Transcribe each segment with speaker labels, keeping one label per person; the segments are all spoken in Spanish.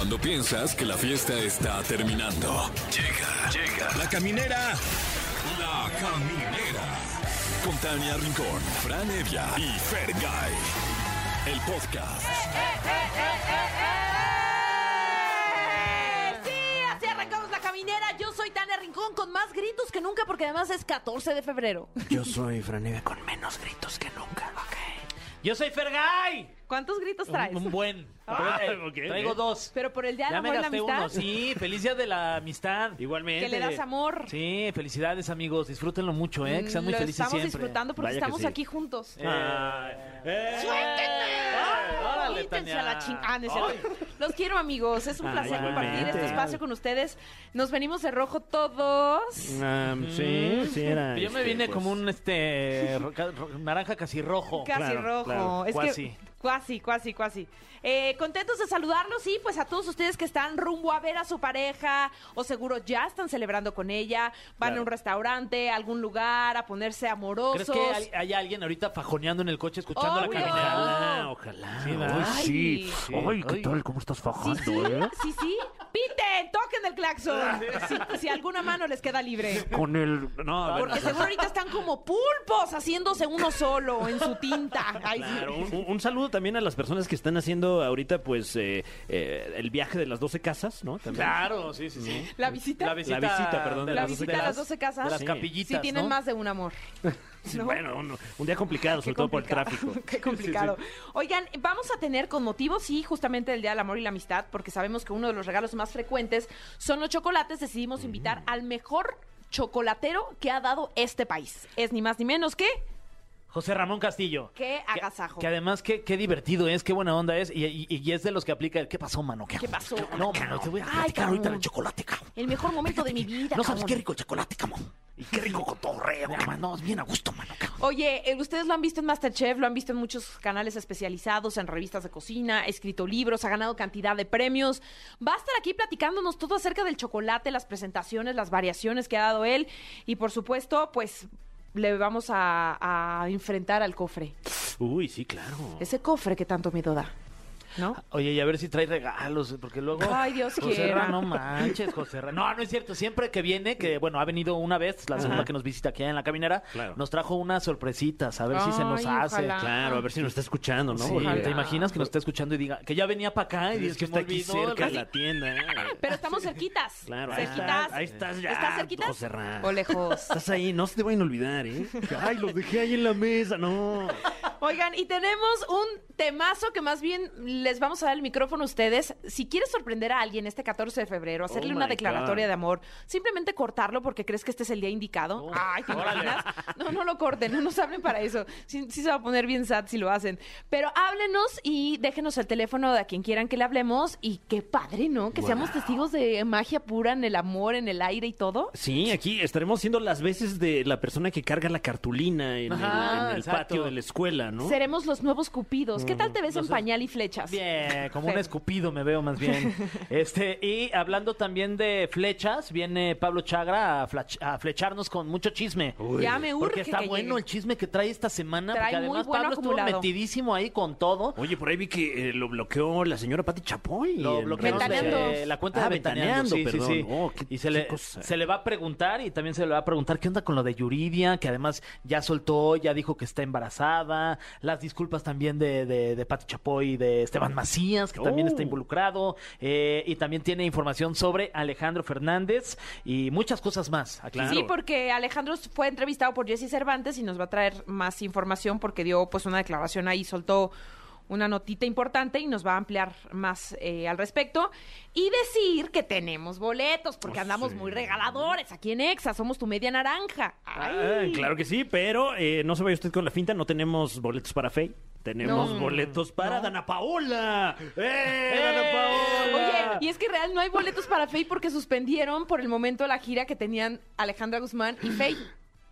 Speaker 1: Cuando piensas que la fiesta está terminando. Llega, llega. La caminera. La caminera. Con Tania Rincón, Fran Evia y Fergay. El podcast.
Speaker 2: Sí, así arrancamos la caminera. Yo soy Tania Rincón con más gritos que nunca porque además es 14 de febrero.
Speaker 3: Yo soy Franeve con menos gritos que nunca.
Speaker 4: Yo soy Fergay.
Speaker 2: ¿Cuántos gritos traes?
Speaker 4: Un, un buen.
Speaker 3: Ah,
Speaker 4: Eh,
Speaker 3: ok,
Speaker 4: Traigo dos.
Speaker 2: Pero por el día del
Speaker 4: Ya me
Speaker 2: la
Speaker 4: gasté
Speaker 2: amistad.
Speaker 4: uno. Sí, feliz día de la amistad.
Speaker 3: Igualmente.
Speaker 2: Que le das amor.
Speaker 4: Sí, felicidades amigos. Disfrútenlo mucho, ¿eh? Que sean muy
Speaker 2: Lo
Speaker 4: felices
Speaker 2: estamos
Speaker 4: siempre.
Speaker 2: disfrutando porque
Speaker 3: Vaya que
Speaker 2: estamos
Speaker 3: sí.
Speaker 2: aquí juntos.
Speaker 4: Eh, eh,
Speaker 2: Quítense
Speaker 4: Tania.
Speaker 2: a la ching- Ah. Los quiero, amigos. Es un
Speaker 3: Ah,
Speaker 2: placer
Speaker 3: igualmente.
Speaker 2: compartir este espacio con ustedes. Nos venimos de rojo todos.
Speaker 3: Ah, sí, sí era.
Speaker 4: Yo me
Speaker 3: este,
Speaker 4: vine
Speaker 3: pues,
Speaker 4: como un este ro- ca- ro- naranja casi rojo.
Speaker 2: Casi
Speaker 3: Claro,
Speaker 2: rojo.
Speaker 3: claro.
Speaker 2: Es
Speaker 4: Cuasi.
Speaker 2: que cuasi, cuasi, cuasi. Eh, contentos de saludarlos y pues a todos ustedes que están rumbo a ver a su pareja o seguro ya están celebrando con ella, van a un restaurante, a algún lugar a ponerse amorosos.
Speaker 4: ¿Crees que hay, hay alguien ahorita fajoneando en el coche escuchando la
Speaker 2: Obvio.
Speaker 4: caminera?
Speaker 3: Ojalá, ojalá.
Speaker 4: Sí, ¿verdad?
Speaker 3: Ay, sí.
Speaker 4: Sí.
Speaker 3: Ay, ¿qué
Speaker 4: Ay.
Speaker 3: tal? ¿Cómo estás
Speaker 2: Sí,
Speaker 3: fajando,
Speaker 2: sí,
Speaker 3: eh?
Speaker 2: sí, sí. Piten, toquen el claxon. Si, si alguna mano les queda libre.
Speaker 3: Con el. No, a ver.
Speaker 2: Porque seguro ahorita están como pulpos haciéndose uno solo en su tinta. Ay, sí.
Speaker 3: Claro, un, un saludo también a las personas que están haciendo ahorita, pues, eh, eh, el viaje de las 12 casas, ¿no? También.
Speaker 4: Claro, sí, sí, sí.
Speaker 2: La visita.
Speaker 4: La visita,
Speaker 3: La visita, perdón, de
Speaker 2: La
Speaker 3: las 12
Speaker 2: visita a las
Speaker 3: casas.
Speaker 2: 12 casas.
Speaker 4: De las
Speaker 3: Sí.
Speaker 4: capillitas,
Speaker 2: Sí, tienen
Speaker 4: ¿no?
Speaker 2: más de un amor.
Speaker 3: Sí,
Speaker 2: ¿no?
Speaker 3: Bueno, un, un día complicado, sobre todo por el tráfico.
Speaker 2: Qué complicado. Oigan, vamos a tener con motivo, sí, justamente el Día del Amor y la Amistad, porque sabemos que uno de los regalos más frecuentes son los chocolates. Decidimos invitar al mejor chocolatero que ha dado este país. Es ni más ni menos que...
Speaker 4: José Ramón Castillo.
Speaker 2: Qué agasajo.
Speaker 4: Que además, qué, qué divertido es, qué buena onda es. Y, y- y es de los que aplica el ¿qué pasó, mano?
Speaker 2: ¿Qué pasó?
Speaker 4: No, mano, te voy a
Speaker 2: Ay,
Speaker 4: platicar ahorita del chocolate, cabrón.
Speaker 2: El mejor momento de mi vida.
Speaker 4: No sabes
Speaker 2: cabrón.
Speaker 4: qué rico el chocolate, cabrón. Y qué rico cotorreo, cabrón. No, es bien a gusto, mano, cabrón.
Speaker 2: Oye, eh, ustedes lo han visto en Masterchef, lo han visto en muchos canales especializados, en revistas de cocina, ha escrito libros, ha ganado cantidad de premios. Va a estar aquí platicándonos todo acerca del chocolate, las presentaciones, las variaciones que ha dado él y por supuesto, pues le vamos a, a enfrentar al cofre.
Speaker 3: Uy, sí, claro.
Speaker 2: Ese cofre que tanto miedo da, ¿no?
Speaker 4: Oye, y a ver si trae regalos, porque luego...
Speaker 2: Ay, Dios
Speaker 4: José
Speaker 2: quiera.
Speaker 4: Ra, no manches, José Ra. No, no es cierto. Siempre que viene, que bueno, ha venido una vez, la segunda que nos visita aquí en la caminera,
Speaker 3: Claro.
Speaker 4: nos trajo unas sorpresitas, a ver si se nos
Speaker 2: Ay,
Speaker 4: hace.
Speaker 2: ojalá.
Speaker 3: Claro, a ver si nos está escuchando, ¿no?
Speaker 4: Sí, ¿te imaginas que nos está escuchando y diga que ya venía para acá y
Speaker 3: Es
Speaker 4: es
Speaker 3: que
Speaker 4: que me
Speaker 3: está aquí
Speaker 4: olvidó?
Speaker 3: cerca de la tienda. ¿eh?
Speaker 2: Pero estamos cerquitas.
Speaker 3: Claro, ahí
Speaker 2: cerquitas.
Speaker 3: estás, ahí estás ya,
Speaker 2: ¿Estás cerquitas?
Speaker 3: José Ra.
Speaker 2: O lejos.
Speaker 3: Estás ahí, no se te vayan a olvidar, ¿eh? Ay, los dejé ahí en la mesa, no.
Speaker 2: Oigan, y tenemos un temazo que más bien les vamos a dar el micrófono a ustedes. Si quieres sorprender a alguien este 14 de febrero, hacerle
Speaker 3: Oh
Speaker 2: una declaratoria
Speaker 3: God.
Speaker 2: de amor, simplemente cortarlo porque crees que este es el día indicado.
Speaker 4: Oh,
Speaker 2: Ay, ¿te
Speaker 4: órale.
Speaker 2: imaginas? No, no lo corten, no nos hablen para eso. Sí, sí se va a poner bien sad si lo hacen. Pero háblenos y déjenos el teléfono de a quien quieran que le hablemos. Y qué padre, ¿no? Que seamos testigos de magia pura en el amor, en el aire y todo.
Speaker 3: Sí, aquí estaremos siendo las veces de la persona que carga la cartulina en el, en patio de la escuela, ¿no?
Speaker 2: Seremos los nuevos cupidos. ¿Qué tal te ves en pañal y flechas?
Speaker 4: Bien, como un escupido me veo más bien. Este, y hablando también de flechas, viene Pablo Chagra a, flach- a flecharnos con mucho chisme.
Speaker 3: Uy.
Speaker 2: Ya me urge
Speaker 4: Porque está
Speaker 2: que
Speaker 4: bueno
Speaker 2: llegue.
Speaker 4: el chisme que trae esta semana,
Speaker 2: Trae
Speaker 4: porque
Speaker 2: muy
Speaker 4: además
Speaker 2: bueno
Speaker 4: Pablo estuvo
Speaker 2: acumulado.
Speaker 4: metidísimo ahí con todo.
Speaker 3: Oye, por ahí vi que eh, lo bloqueó la señora Pati Chapoy.
Speaker 4: Lo
Speaker 3: en
Speaker 4: bloquearon
Speaker 3: redes
Speaker 2: Ventaneando.
Speaker 3: sociales.
Speaker 4: de la cuenta
Speaker 3: Ah,
Speaker 4: de Ventaneando, sí, sí,
Speaker 3: perdón.
Speaker 4: sí.
Speaker 3: Oh, qué-
Speaker 4: y se
Speaker 3: qué
Speaker 4: le,
Speaker 3: cosa.
Speaker 4: se le va a preguntar y también se le va a preguntar qué onda con lo de Yuridia, que además ya soltó, ya dijo que está embarazada, las disculpas también de, de, de Pati Chapoy y de Esteban Macías, que también
Speaker 3: Oh.
Speaker 4: está involucrado, eh, y también tiene información sobre Alejandro Fernández y muchas cosas más.
Speaker 3: Claro.
Speaker 2: Sí, porque Alejandro fue entrevistado por Jesse Cervantes y nos va a traer más información porque dio pues una declaración ahí, soltó una notita importante y nos va a ampliar más eh, al respecto. Y decir que tenemos boletos, porque
Speaker 3: Oh,
Speaker 2: andamos
Speaker 3: sí.
Speaker 2: muy regaladores aquí en Exa, somos tu media naranja.
Speaker 3: Ah, claro que sí, pero eh, no se vaya usted con la finta, no tenemos boletos para Faye. Tenemos
Speaker 2: No.
Speaker 3: boletos para
Speaker 2: No.
Speaker 3: Dana Paola. ¡Eh, Dana Paola!
Speaker 2: Oye, y es que real no hay boletos para Faye porque suspendieron por el momento la gira que tenían Alejandra Guzmán y Faye.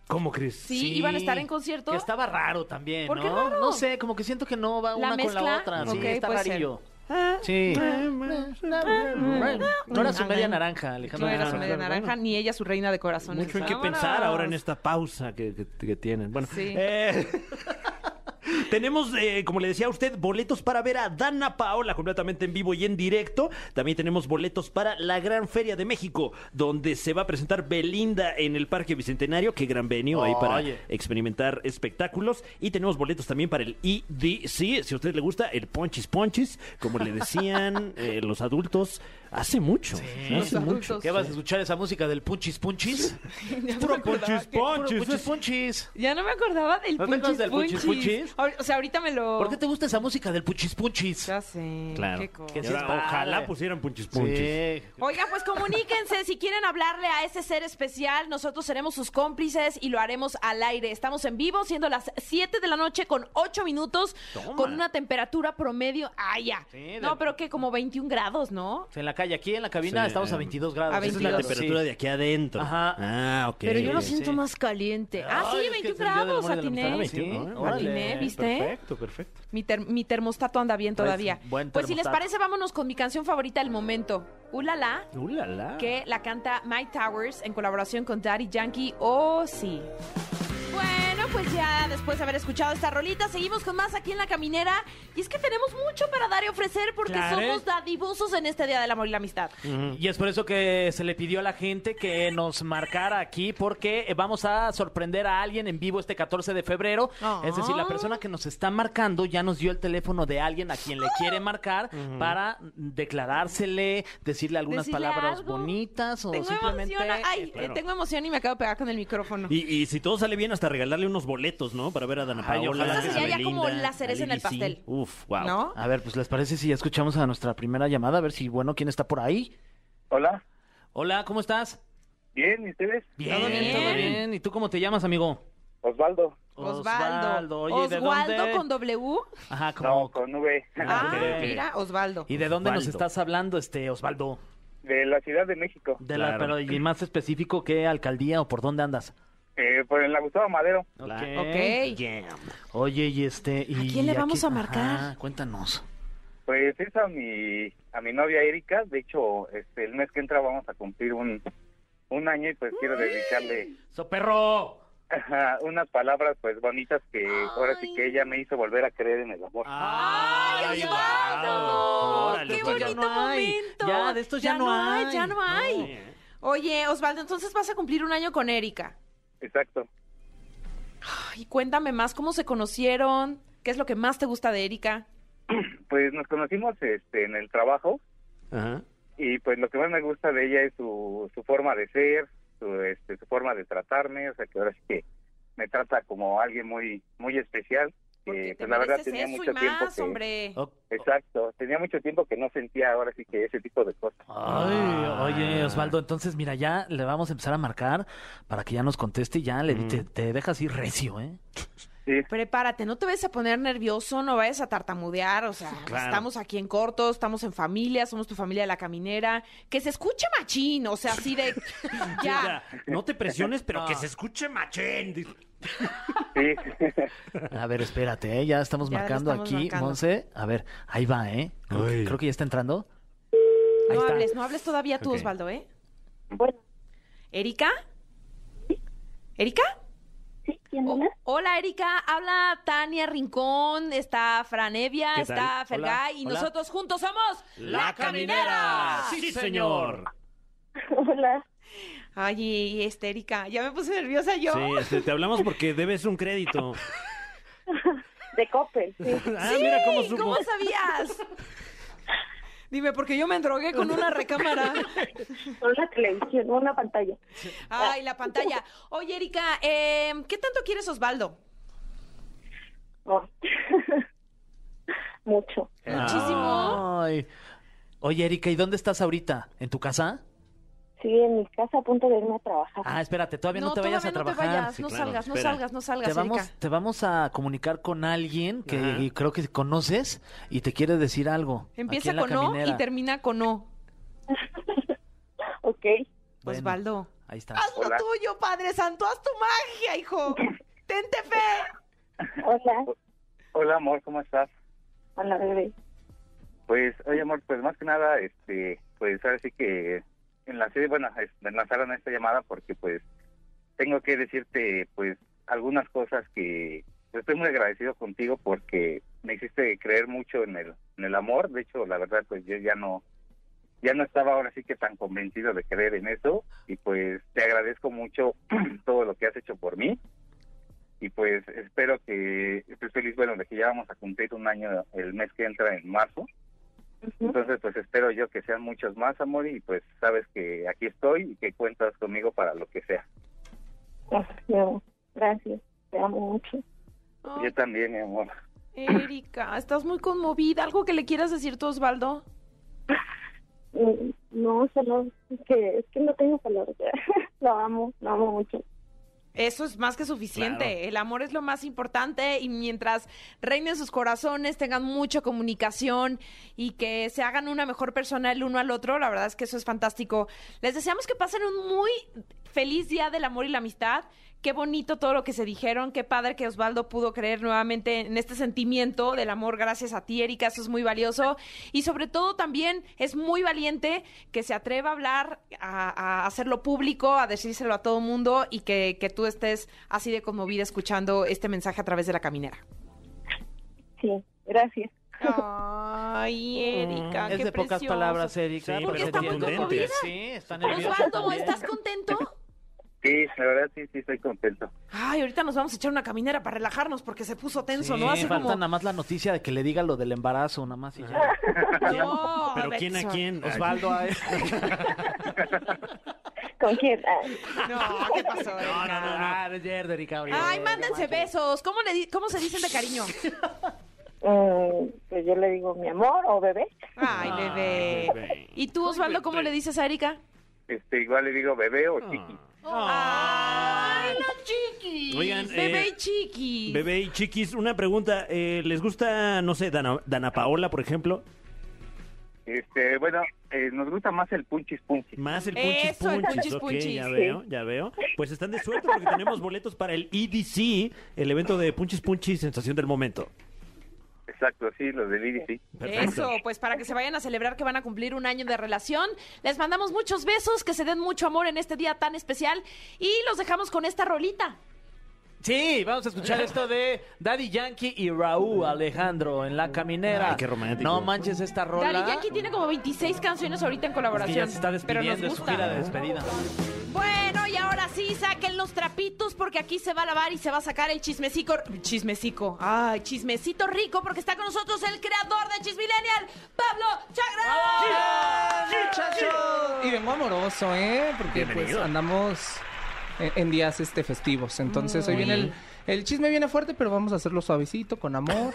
Speaker 3: ¿Cómo crees?
Speaker 2: Sí, iban a estar en concierto.
Speaker 4: Que estaba raro también,
Speaker 2: ¿Por
Speaker 4: ¿no?
Speaker 2: qué raro?
Speaker 4: No sé, como que siento que no va
Speaker 2: ¿La
Speaker 4: una con la otra. Sí,
Speaker 2: Ok,
Speaker 4: está
Speaker 2: ser.
Speaker 4: rarillo. Sí. No era su media naranja, Alejandro.
Speaker 2: No era su media naranja, ni ella su reina de corazones.
Speaker 3: Mucho en qué pensar ahora en esta pausa que, que- que tienen. Bueno,
Speaker 2: Sí.
Speaker 3: eh, tenemos, eh, como le decía a usted, boletos para ver a Dana Paola completamente en vivo y en directo. También tenemos boletos para la Gran Feria de México, donde se va a presentar Belinda en el Parque Bicentenario. Qué gran venue ahí para
Speaker 4: Oye.
Speaker 3: experimentar espectáculos. Y tenemos boletos también para el EDC, si a usted le gusta, el Ponchis Ponchis, como le decían eh, los adultos hace mucho. Hace mucho.
Speaker 4: ¿Qué vas a escuchar esa música del punchis punchis?
Speaker 3: Puro
Speaker 4: punchis punchis.
Speaker 2: Ya no me acordaba del
Speaker 4: ¿No te acuerdas
Speaker 2: punchis
Speaker 4: del punchis
Speaker 2: punchis.
Speaker 4: punchis?
Speaker 2: O sea, ahorita me lo...
Speaker 4: ¿Por qué te gusta esa música del punchis punchis?
Speaker 2: Ya sé.
Speaker 3: Claro.
Speaker 2: qué cosa.
Speaker 4: Que sí
Speaker 3: ahora, ojalá pusieran Punchis Ponchis.
Speaker 4: Sí.
Speaker 2: Oigan, pues comuníquense si quieren hablarle a ese ser especial. Nosotros seremos sus cómplices y lo haremos al aire. Estamos en vivo, siendo las 7 de la noche con 8 minutos,
Speaker 3: Toma.
Speaker 2: con una temperatura promedio. ¡Ah, ya!
Speaker 4: Sí, de-
Speaker 2: no, pero que como 21 grados, ¿no?
Speaker 4: En la calle, aquí en la cabina
Speaker 3: Sí.
Speaker 4: estamos a 22 grados.
Speaker 2: A
Speaker 3: Esa es la
Speaker 2: 22.
Speaker 3: temperatura
Speaker 4: Sí.
Speaker 3: de aquí adentro.
Speaker 4: Ajá.
Speaker 3: Ah, ok.
Speaker 2: Pero yo lo
Speaker 4: sí.
Speaker 2: siento más caliente. Ah, sí,
Speaker 4: es que
Speaker 2: 21
Speaker 4: es el día del
Speaker 2: grados, atiné.
Speaker 3: órale.
Speaker 2: Atiné, ¿viste?
Speaker 3: Perfecto, perfecto.
Speaker 2: Mi, ter- mi termostato anda bien todavía.
Speaker 4: Pues, buen
Speaker 2: Pues si les parece, vámonos con mi canción favorita del momento. Ulala,
Speaker 3: Uh, la, la.
Speaker 2: que la canta Mike Towers en colaboración con Daddy Yankee. Oh, sí. Bueno, pues ya después de haber escuchado esta rolita, seguimos con más aquí en La Caminera. Y es que tenemos mucho para dar y ofrecer porque
Speaker 4: Claro.
Speaker 2: somos dadivosos en este Día del Amor y la Amistad.
Speaker 4: Y es por eso que se le pidió a la gente que nos marcara aquí porque vamos a sorprender a alguien en vivo este 14 de febrero.
Speaker 2: Ah.
Speaker 4: Es decir, la persona que nos está marcando ya nos dio el teléfono de alguien a quien le quiere marcar para declarársele, decirle algunas
Speaker 2: Decirle
Speaker 4: palabras
Speaker 2: algo.
Speaker 4: bonitas o
Speaker 2: Tengo
Speaker 4: simplemente...
Speaker 2: emoción. Ay,
Speaker 4: eh,
Speaker 2: eh, tengo emoción y me acabo de pegar con el micrófono.
Speaker 3: Y, y si todo sale bien, hasta regalarle unos boletos, ¿no? Para ver a Dana
Speaker 4: Ay,
Speaker 3: Paola.
Speaker 4: ojalá.
Speaker 2: Esa
Speaker 3: a
Speaker 2: sería ya como la cereza en el pastel.
Speaker 3: Uf, wow.
Speaker 2: ¿No?
Speaker 4: A ver, pues les parece si ya escuchamos a nuestra primera llamada, a ver si, bueno, ¿quién está por ahí?
Speaker 5: Hola,
Speaker 4: Hola, ¿cómo estás?
Speaker 5: bien, ¿y ustedes?
Speaker 4: Bien,
Speaker 2: ¿Todo bien?
Speaker 4: todo bien. ¿Y tú cómo te llamas, amigo?
Speaker 5: Osvaldo.
Speaker 2: Osvaldo.
Speaker 4: Oye, ¿de
Speaker 2: Osvaldo
Speaker 4: dónde?
Speaker 2: con W.
Speaker 4: Ajá, como...
Speaker 5: No, con V.
Speaker 2: Ah,
Speaker 4: ok.
Speaker 2: mira, Osvaldo.
Speaker 4: ¿Y de dónde nos
Speaker 3: Osvaldo.
Speaker 4: estás hablando, este Osvaldo?
Speaker 5: De la Ciudad de México.
Speaker 4: De la,
Speaker 3: Claro.
Speaker 4: pero y más específico, ¿qué alcaldía o por dónde andas?
Speaker 5: Eh, por en la Gustavo Madero.
Speaker 2: Ok.
Speaker 3: Jam.
Speaker 4: Oye, y este... Y
Speaker 2: ¿A quién le vamos a marcar?
Speaker 4: Ajá, cuéntanos.
Speaker 5: Pues es a mi, a mi novia Erika. De hecho, este, el mes que entra vamos a cumplir un, un año y pues quiero dedicarle
Speaker 4: ¡Soperro!
Speaker 5: unas palabras pues bonitas que ahora sí que ella me hizo volver a creer en el amor.
Speaker 2: ¡Ay,
Speaker 3: Ay,
Speaker 2: ¡Qué
Speaker 3: pues ya
Speaker 2: bonito
Speaker 4: no hay.
Speaker 2: momento!
Speaker 4: Ya, de estos ya no hay.
Speaker 2: Ya no hay. Oye, Osvaldo, entonces vas a cumplir un año con Erika.
Speaker 5: Exacto.
Speaker 2: Ay, cuéntame más, ¿cómo se conocieron? ¿Qué es lo que más te gusta de Erika?
Speaker 5: Pues nos conocimos este, en el trabajo
Speaker 3: Ajá.
Speaker 5: y pues lo que más me gusta de ella es su, su forma de ser, su, este, su forma de tratarme, o sea que ahora sí que me trata como alguien muy muy especial.
Speaker 2: Porque
Speaker 5: pues la verdad tenía
Speaker 2: eso
Speaker 5: mucho
Speaker 2: y
Speaker 5: tiempo
Speaker 2: más,
Speaker 5: que
Speaker 2: hombre.
Speaker 5: Exacto, tenía mucho tiempo que no sentía ahora sí que ese tipo de cosas.
Speaker 4: Ay, oye, Osvaldo, entonces mira, ya le vamos a empezar a marcar para que ya nos conteste y ya le te, te dejas ir recio, ¿eh?
Speaker 5: Sí,
Speaker 2: Prepárate, no te vayas a poner nervioso, no vayas a tartamudear, o sea,
Speaker 3: Claro.
Speaker 2: estamos aquí en corto, estamos en familia, somos tu familia de la caminera, que se escuche machín, o sea, así de ya.
Speaker 3: Ya, no te presiones, pero
Speaker 4: No.
Speaker 3: que se escuche machén.
Speaker 5: Sí.
Speaker 4: A ver, espérate, ¿eh? ya estamos
Speaker 2: Ya
Speaker 4: marcando
Speaker 2: estamos
Speaker 4: aquí,
Speaker 2: marcando.
Speaker 4: Monse. A ver, ahí va, ¿eh? Creo, que-
Speaker 3: Ay.
Speaker 4: creo que ya está entrando. Ahí
Speaker 2: No
Speaker 4: está.
Speaker 2: hables, no hables todavía tú. Osvaldo, ¿eh?
Speaker 6: Bueno,
Speaker 2: ¿Erika? ¿Erika?
Speaker 6: sí, ¿quién
Speaker 2: O-
Speaker 6: habla?
Speaker 2: hola, Erika. Habla Tania Rincón, está Franevia,
Speaker 3: ¿Qué
Speaker 2: está? Fergay y
Speaker 3: hola.
Speaker 2: nosotros juntos somos
Speaker 3: ¡La Caminera! ¡Sí, señor!
Speaker 6: Hola.
Speaker 2: Ay, y este, Erika, ya me puse nerviosa yo.
Speaker 3: Sí, este, te hablamos porque debes un crédito.
Speaker 6: De Coppel, sí.
Speaker 3: Ah, mira cómo supo.
Speaker 2: ¿Cómo sabías? Dime, porque yo me endrogué con una recámara.
Speaker 6: Una televisión, una pantalla.
Speaker 2: Ay, la pantalla. Oye, Erika, eh, ¿qué tanto quieres Osvaldo?
Speaker 6: Oh. Mucho.
Speaker 2: Muchísimo.
Speaker 4: Ay. Oye, Erika, ¿y dónde estás ahorita? ¿En tu casa?
Speaker 6: Sí, en mi casa a punto de irme a trabajar.
Speaker 4: Ah, espérate, todavía no, te vayas a trabajar.
Speaker 2: No te vayas,
Speaker 3: Sí,
Speaker 2: no
Speaker 3: claro,
Speaker 2: salgas, no salgas, no salgas,
Speaker 4: Te vamos,
Speaker 2: Erika.
Speaker 4: te vamos a comunicar con alguien que
Speaker 3: Ajá.
Speaker 4: creo que conoces y te quiere decir algo.
Speaker 2: Empieza con O y termina con O.
Speaker 6: Ok.
Speaker 4: Bueno,
Speaker 2: Osvaldo.
Speaker 4: Ahí está.
Speaker 2: Haz lo
Speaker 5: Hola.
Speaker 2: tuyo, Padre Santo, haz tu magia, hijo. Tente fe.
Speaker 6: Hola.
Speaker 5: Hola amor, ¿cómo estás?
Speaker 6: Hola, bebé.
Speaker 5: Pues, oye amor, pues más que nada, este, pues ahora sí que en la serie, bueno, lanzaron esta llamada porque pues tengo que decirte pues algunas cosas que estoy muy agradecido contigo porque me hiciste creer mucho en el, en el amor. De hecho, la verdad, pues yo ya no, ya no estaba ahora sí que tan convencido de creer en eso. Y pues te agradezco mucho todo lo que has hecho por mí. Y pues espero que estés feliz, bueno, de que ya vamos a cumplir un año el mes que entra en marzo. Entonces, pues espero yo que sean muchos más, amor, y pues sabes que aquí estoy y que cuentas conmigo para lo que sea.
Speaker 6: Gracias, te amo mucho.
Speaker 5: Yo también, mi amor.
Speaker 2: Erika, estás muy conmovida. ¿Algo que le quieras decir tú, Osvaldo?
Speaker 6: Mm, No, solo que, es que no tengo palabras. lo amo, lo amo mucho.
Speaker 2: Eso es más que suficiente.
Speaker 3: Claro.
Speaker 2: El amor es lo más importante y mientras reinen sus corazones, tengan mucha comunicación y que se hagan una mejor persona el uno al otro, la verdad es que eso es fantástico. Les deseamos que pasen un muy feliz día del amor y la amistad. Qué bonito todo lo que se dijeron, qué padre que Osvaldo pudo creer nuevamente en este sentimiento del amor gracias a ti, Erika, eso es muy valioso. Y sobre todo también es muy valiente que se atreva a hablar, a, a hacerlo público, a decírselo a todo mundo y que, que tú estés así de conmovida escuchando este mensaje a través de la caminera.
Speaker 6: Sí, gracias.
Speaker 2: Ay, Erika,
Speaker 4: es
Speaker 2: qué
Speaker 4: de pocas
Speaker 2: precioso.
Speaker 4: palabras, Erika.
Speaker 3: Sí,
Speaker 4: pero
Speaker 2: está muy
Speaker 4: entiende.
Speaker 2: conmovida.
Speaker 4: Sí, está nerviosa
Speaker 2: Osvaldo. ¿estás contento?
Speaker 5: Sí, la verdad sí, sí estoy contento.
Speaker 2: Ay, ahorita nos vamos a echar una caminera para relajarnos porque se puso tenso,
Speaker 4: Sí,
Speaker 2: ¿no? Así
Speaker 4: falta
Speaker 2: como...
Speaker 4: nada más la noticia de que le diga lo del embarazo, nada más y ya.
Speaker 2: No,
Speaker 3: Pero ¿quién a quién?
Speaker 4: Osvaldo, a
Speaker 6: ¿Con quién? Ah,
Speaker 2: No, ¿qué pasó?
Speaker 3: No, no, no, no.
Speaker 4: Ah, es cierto, Erika.
Speaker 2: Ay, mándense besos. ¿Cómo, le di- ¿Cómo se dicen de cariño?
Speaker 6: mm, pues yo le digo mi amor o bebé.
Speaker 2: Ay, bebé.
Speaker 3: bebé.
Speaker 2: ¿Y tú, Osvaldo, cómo le dices a Erika?
Speaker 5: Este, igual le digo bebé o chiqui.
Speaker 2: Ay, la chiqui.
Speaker 3: Oigan,
Speaker 2: bebé
Speaker 3: eh,
Speaker 2: y chiqui.
Speaker 3: Bebé y chiquis, una pregunta. eh, ¿Les gusta, no sé, Dana, Dana Paola, por ejemplo?
Speaker 5: Este, bueno, eh, nos gusta más el punchis punchis.
Speaker 3: Más el punchis
Speaker 2: Eso, el
Speaker 3: punchis.
Speaker 2: punchis
Speaker 3: ok,
Speaker 2: punchis.
Speaker 3: ya
Speaker 6: Sí.
Speaker 3: veo, ya veo. Pues están de suerte porque tenemos boletos para el EDC, el evento de punchis punchis, sensación del momento.
Speaker 5: Exacto, sí, los del IDC.
Speaker 3: Perfecto.
Speaker 2: Eso, pues para que se vayan a celebrar que van a cumplir un año de relación. Les mandamos muchos besos, que se den mucho amor en este día tan especial y los dejamos con esta rolita.
Speaker 4: Sí, vamos a escuchar esto de Daddy Yankee y Raúl Alejandro en La Caminera.
Speaker 3: Ay, qué romántico.
Speaker 4: No manches esta rola.
Speaker 2: Daddy Yankee tiene como 26 canciones ahorita en
Speaker 4: Es que
Speaker 2: colaboración.
Speaker 4: ya se está
Speaker 2: pero nos
Speaker 4: despidiendo, es su gira de despedida.
Speaker 2: Bueno, y ahora sí, saquen los trapitos porque aquí se va a lavar y se va a sacar el chismecico. Chismecico. Ay, chismecito rico porque está con nosotros el creador de Chismillennial, Pablo Chagra.
Speaker 7: muchachos! Y vengo amoroso, ¿eh? Porque pues andamos en, en días este festivos. Entonces hoy viene el, el chisme viene fuerte, pero vamos a hacerlo suavecito, con amor,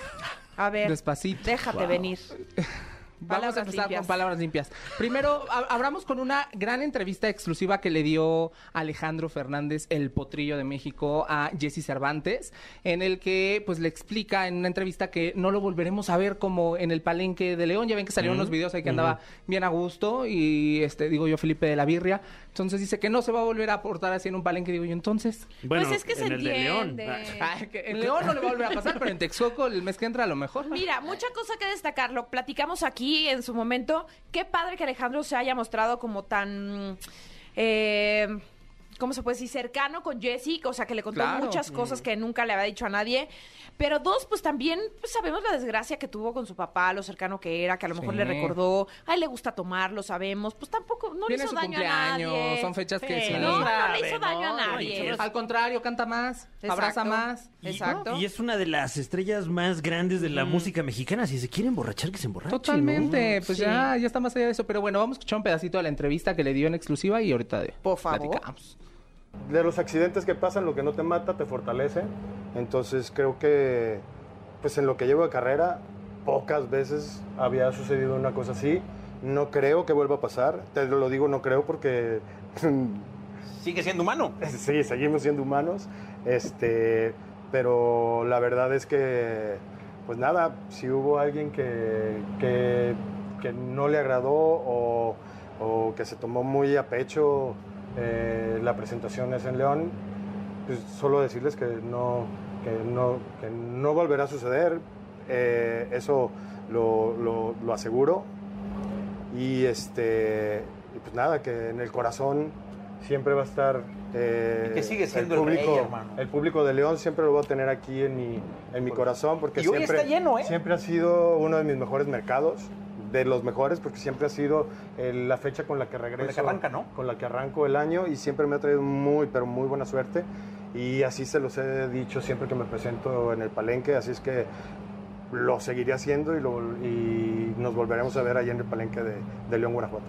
Speaker 2: A ver,
Speaker 7: despacito.
Speaker 2: déjate venir.
Speaker 7: Vamos a empezar
Speaker 2: limpias.
Speaker 7: con palabras limpias. Primero, a- abramos con una gran entrevista exclusiva que le dio Alejandro Fernández, el potrillo de México, a Jesse Cervantes, en el que pues le explica en una entrevista que no lo volveremos a ver como en el palenque de León. Ya ven que salieron unos videos ahí que andaba bien a gusto y este digo yo Felipe de la Birria. Entonces dice que no se va a volver a portar así en un palenque. Digo yo, entonces.
Speaker 3: Bueno,
Speaker 2: pues es que se
Speaker 3: en el de León.
Speaker 2: entiende.
Speaker 7: Ay, que en León no le va a volver a pasar, pero en Texcoco el mes que entra a lo mejor.
Speaker 2: Mira, mucha cosa que destacar. Lo platicamos aquí en su momento. Qué padre que Alejandro se haya mostrado como tan. Eh, ¿Cómo se puede decir? Cercano con Jesse, o sea, que le contó
Speaker 7: Claro.
Speaker 2: muchas cosas que nunca le había dicho a nadie. Pero dos, pues también pues, sabemos la desgracia que tuvo con su papá, lo cercano que era, que a lo mejor
Speaker 7: Sí.
Speaker 2: le recordó. A él le gusta tomar, lo sabemos. Pues tampoco, no
Speaker 7: Viene
Speaker 2: le hizo
Speaker 7: su
Speaker 2: daño a nadie.
Speaker 7: son fechas que
Speaker 3: Sí,
Speaker 7: sí.
Speaker 2: No, no le hizo daño
Speaker 3: no,
Speaker 2: a
Speaker 3: no,
Speaker 2: nadie.
Speaker 7: Al contrario, canta más, abraza
Speaker 2: Exacto. Exacto.
Speaker 3: Y es una de las estrellas más grandes de la música mexicana. Si se quiere emborrachar, que se emborrache.
Speaker 7: Totalmente,
Speaker 3: ¿no?
Speaker 7: pues
Speaker 2: Sí.
Speaker 7: ya, ya está más allá de eso. Pero bueno, vamos a escuchar un pedacito de la entrevista que le dio en exclusiva y ahorita de,
Speaker 2: Por favor.
Speaker 7: platicamos.
Speaker 8: De los accidentes que pasan, lo que no te mata te fortalece. Entonces creo que, pues en lo que llevo de carrera, pocas veces había sucedido una cosa así. No creo que vuelva a pasar. Te lo digo, no creo porque
Speaker 9: Sigue siendo humano.
Speaker 8: sí, seguimos siendo humanos. Este, pero la verdad es que, pues nada, si hubo alguien que, que, que no le agradó o, o que se tomó muy a pecho eh, la presentación es en León, pues solo decirles que no, que no, que no volverá a suceder. Eh, eso lo, lo- lo aseguro. Y este, pues nada, que en el corazón siempre va a estar... eh,
Speaker 9: que sigue siendo el rey,
Speaker 8: público,
Speaker 9: hermano.
Speaker 8: el público de León siempre lo voy a tener aquí en mi, en mi corazón porque
Speaker 9: Y hoy
Speaker 8: siempre,
Speaker 9: está lleno, ¿eh?
Speaker 8: siempre ha sido uno de mis mejores mercados, de los mejores porque siempre ha sido eh, la fecha con la que regreso.
Speaker 9: que arranca, ¿no?
Speaker 8: Con la que arranco el año y siempre me ha traído muy, pero muy buena suerte. Y así se los he dicho siempre que me presento en el palenque, así es que lo seguiré haciendo y, lo- y nos volveremos a ver allá en el palenque de, de León, Guanajuato.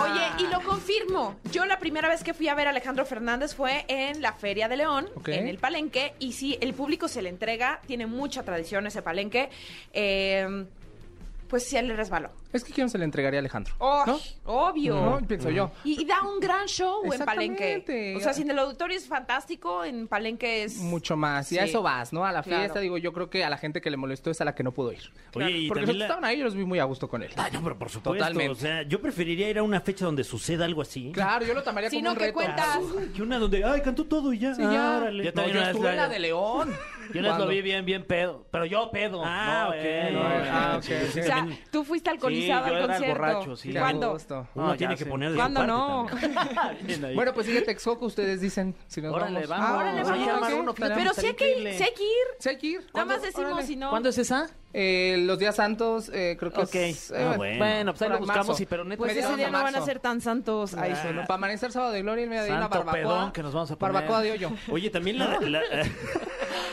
Speaker 2: Oye, y lo confirmo. Yo la primera vez que fui a ver a Alejandro Fernández fue en la Feria de León, en el Palenque. Y sí, el público se le entrega. Tiene mucha tradición ese Palenque. Eh, pues sí, él le resbaló.
Speaker 7: Es que quién se le entregaría a Alejandro.
Speaker 2: Oh,
Speaker 7: ¿No?
Speaker 2: Obvio.
Speaker 7: No, pienso yo.
Speaker 2: Y, y da un gran show en Palenque.
Speaker 7: Exactamente.
Speaker 2: O sea, si en el auditorio es fantástico, en Palenque es...
Speaker 7: Mucho más. Y a eso vas, ¿no? A la
Speaker 2: Claro.
Speaker 7: fiesta, digo, yo creo que a la gente que le molestó es a la que no pudo ir.
Speaker 3: Oye, y
Speaker 7: Porque los que
Speaker 3: la-
Speaker 7: estaban ahí, yo los vi muy a gusto con él.
Speaker 3: Ay, no, pero por supuesto.
Speaker 7: Totalmente.
Speaker 3: O sea, yo preferiría ir a una fecha donde suceda algo así.
Speaker 7: Claro, yo lo tomaría
Speaker 2: Si
Speaker 7: como
Speaker 2: no,
Speaker 7: un
Speaker 2: ¿qué
Speaker 7: reto.
Speaker 2: cuentas?
Speaker 3: Que una donde, ay, cantó todo y ya.
Speaker 7: Sí, ya.
Speaker 3: árale.
Speaker 4: Yo
Speaker 7: No,
Speaker 4: también
Speaker 7: yo
Speaker 4: una vez
Speaker 7: estuve en
Speaker 4: la-
Speaker 7: de León.
Speaker 4: Yo les lo vi bien, bien pedo. Pero yo pedo.
Speaker 3: Ah,
Speaker 4: no,
Speaker 3: ok. No,
Speaker 4: no,
Speaker 7: ah, ok,
Speaker 2: O sea, tú fuiste alcoholizado
Speaker 4: Sí, yo
Speaker 2: al
Speaker 4: era
Speaker 2: concierto.
Speaker 4: borracho, sí.
Speaker 2: ¿Cuándo?
Speaker 3: Uno
Speaker 4: No,
Speaker 3: tiene
Speaker 4: ya
Speaker 3: que
Speaker 4: sé.
Speaker 3: poner de su
Speaker 2: ¿Cuándo
Speaker 3: parte
Speaker 2: no?
Speaker 3: también.
Speaker 4: Bien ahí.
Speaker 7: Bueno, pues sigue Texcoco, ustedes dicen. Si nos
Speaker 4: Órale,
Speaker 7: vamos.
Speaker 4: vamos.
Speaker 2: Órale,
Speaker 7: Ah,
Speaker 2: vamos.
Speaker 4: uno,
Speaker 7: Estaría-
Speaker 2: Pero sí hay que ir,
Speaker 4: increíble.
Speaker 2: sí hay que ir.
Speaker 7: Sí hay que ir.
Speaker 2: Nada más decimos
Speaker 7: Órale.
Speaker 2: si no.
Speaker 4: ¿Cuándo es esa?
Speaker 7: Eh, los días santos, eh, creo que es...
Speaker 3: Ah,
Speaker 7: eh,
Speaker 3: bueno.
Speaker 4: Bueno, pues ahí lo buscamos,
Speaker 7: marzo.
Speaker 4: y pero neta.
Speaker 2: Pues ese día
Speaker 7: de
Speaker 2: no van a ser tan santos.
Speaker 7: Para amanecer sábado de gloria, el mediodía, una
Speaker 4: Santo
Speaker 7: barbacoa.
Speaker 4: pedón que nos vamos a poner.
Speaker 7: Barbacoa de hoyo.
Speaker 3: Oye, también la... la-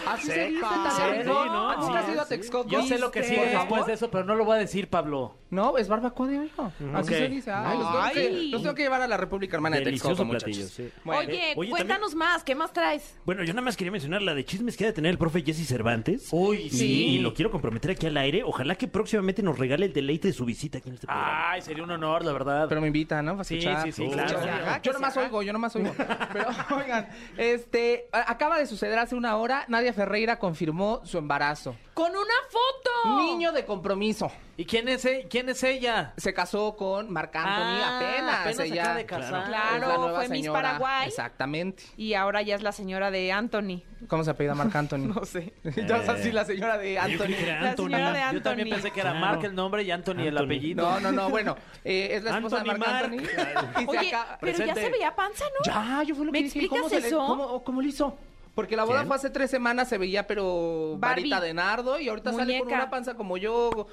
Speaker 7: ¿Ah, sí se dice,
Speaker 4: Sí,
Speaker 7: Rincón?
Speaker 4: ¿no?
Speaker 7: ¿Ah, ¿Nunca has
Speaker 4: Sí,
Speaker 7: ido a
Speaker 4: sí.
Speaker 7: Texcoco?
Speaker 4: Yo sé lo que
Speaker 7: Por
Speaker 4: después de eso, pero no lo voy a decir, Pablo.
Speaker 7: No, es barbacoa de hoyo. Así se dice. Ay, los, tengo que, los tengo que llevar a la República Hermana de
Speaker 3: Delicioso
Speaker 7: Texcoco,
Speaker 3: platillo, sí.
Speaker 7: Bueno,
Speaker 2: Oye,
Speaker 3: Oye,
Speaker 2: cuéntanos más. ¿Qué más traes?
Speaker 3: Bueno, yo nada más quería mencionar la de chismes que ha de tener el profe Jesse Cervantes.
Speaker 4: Uy,
Speaker 3: Y-
Speaker 4: sí.
Speaker 3: Y lo quiero comprometer aquí al aire. Ojalá que próximamente nos regale el deleite de su visita aquí en este programa.
Speaker 4: Ay, sería un honor, la verdad.
Speaker 7: Pero me invitan, ¿no? Para
Speaker 4: Sí,
Speaker 7: escuchar.
Speaker 4: sí, sí, claro.
Speaker 7: yo-
Speaker 2: haga,
Speaker 7: nomás oigo, yo nomás oigo. Pero, oigan, este, acaba de suceder hace una hora, Nadia Ferreira confirmó su embarazo.
Speaker 2: ¡Con una foto!
Speaker 7: Niño de compromiso.
Speaker 4: ¿Y quién es, e- quién es ella?
Speaker 7: Se casó con Marc Anthony
Speaker 4: Ah,
Speaker 7: apenas.
Speaker 4: apenas se
Speaker 7: ella
Speaker 4: acaba de casar.
Speaker 2: Claro,
Speaker 7: es la nueva
Speaker 2: fue Miss
Speaker 7: señora.
Speaker 2: Paraguay.
Speaker 7: Exactamente.
Speaker 2: Y ahora ya es la señora de Anthony.
Speaker 7: ¿Cómo se apellida Marc Anthony?
Speaker 2: No sé.
Speaker 7: ya es así la señora de
Speaker 3: Yo
Speaker 7: Anthony.
Speaker 2: La señora de
Speaker 4: Yo
Speaker 2: Anthony.
Speaker 4: también pensé que era
Speaker 3: Claro.
Speaker 4: Mark el nombre y Anthony, el
Speaker 3: Anthony.
Speaker 4: apellido.
Speaker 7: No, no, no, bueno, eh, es la esposa
Speaker 3: Anthony
Speaker 7: de Marc
Speaker 3: Marc.
Speaker 7: Anthony. Y se
Speaker 2: Oye,
Speaker 7: acaba-
Speaker 2: pero ya
Speaker 4: presente.
Speaker 2: se veía panza, ¿no?
Speaker 7: Ya, yo fue lo
Speaker 2: ¿Me
Speaker 7: que dije.
Speaker 2: explicas
Speaker 7: ¿Cómo se le-
Speaker 2: eso?
Speaker 7: cómo, cómo lo hizo? Porque la boda
Speaker 3: ¿Quién?
Speaker 7: fue hace tres semanas, se veía, pero
Speaker 2: Barbie.
Speaker 7: varita de nardo, y ahorita sale con
Speaker 2: Muñeca.
Speaker 7: una panza como yo,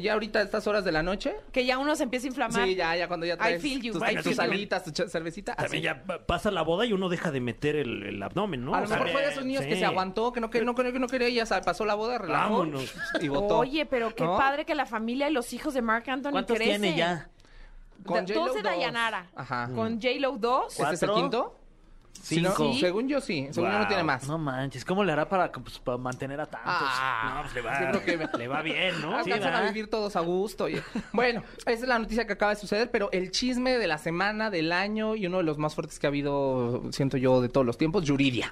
Speaker 7: ya ahorita a estas horas de la noche.
Speaker 2: Que ya uno se empieza a inflamar.
Speaker 7: Sí, ya, ya cuando ya traes
Speaker 2: feel you,
Speaker 7: tus,
Speaker 2: I
Speaker 7: tus
Speaker 2: feel you.
Speaker 7: alitas, tu cervecita. así.
Speaker 3: También ya pa- pasa la boda y uno deja de meter el, el abdomen, ¿no?
Speaker 7: A
Speaker 3: O
Speaker 7: lo
Speaker 3: sea,
Speaker 7: mejor fue de esos niños que se aguantó, que no, que no, que no, que no quería, y ya pasó la boda, relajó
Speaker 3: Vámonos.
Speaker 7: y votó.
Speaker 2: Oye, pero qué
Speaker 7: ¿No?
Speaker 2: padre que la familia y los hijos de Mark Anthony
Speaker 4: ¿Cuántos
Speaker 2: crecen.
Speaker 4: tiene ya?
Speaker 7: Con
Speaker 2: Da-
Speaker 7: J-Lo
Speaker 2: 12
Speaker 7: dos.
Speaker 2: Dayanara.
Speaker 7: Ajá.
Speaker 2: Con J-Lo 2.
Speaker 7: ¿Este es el
Speaker 4: ¿Cuatro?
Speaker 7: No-
Speaker 4: Cinco.
Speaker 7: según yo sí, según yo no tiene más.
Speaker 4: No manches, ¿cómo le hará para, pues, para mantener a tantos?
Speaker 7: Ah,
Speaker 3: No, pues le va,
Speaker 7: yo creo que
Speaker 3: le va bien, ¿no?
Speaker 7: Alcanzan a
Speaker 4: ¿verdad?
Speaker 7: vivir todos a gusto. y- Bueno, esa es la noticia que acaba de suceder, pero el chisme de la semana, del año y uno de los más fuertes que ha habido, siento yo, de todos los tiempos, Yuridia.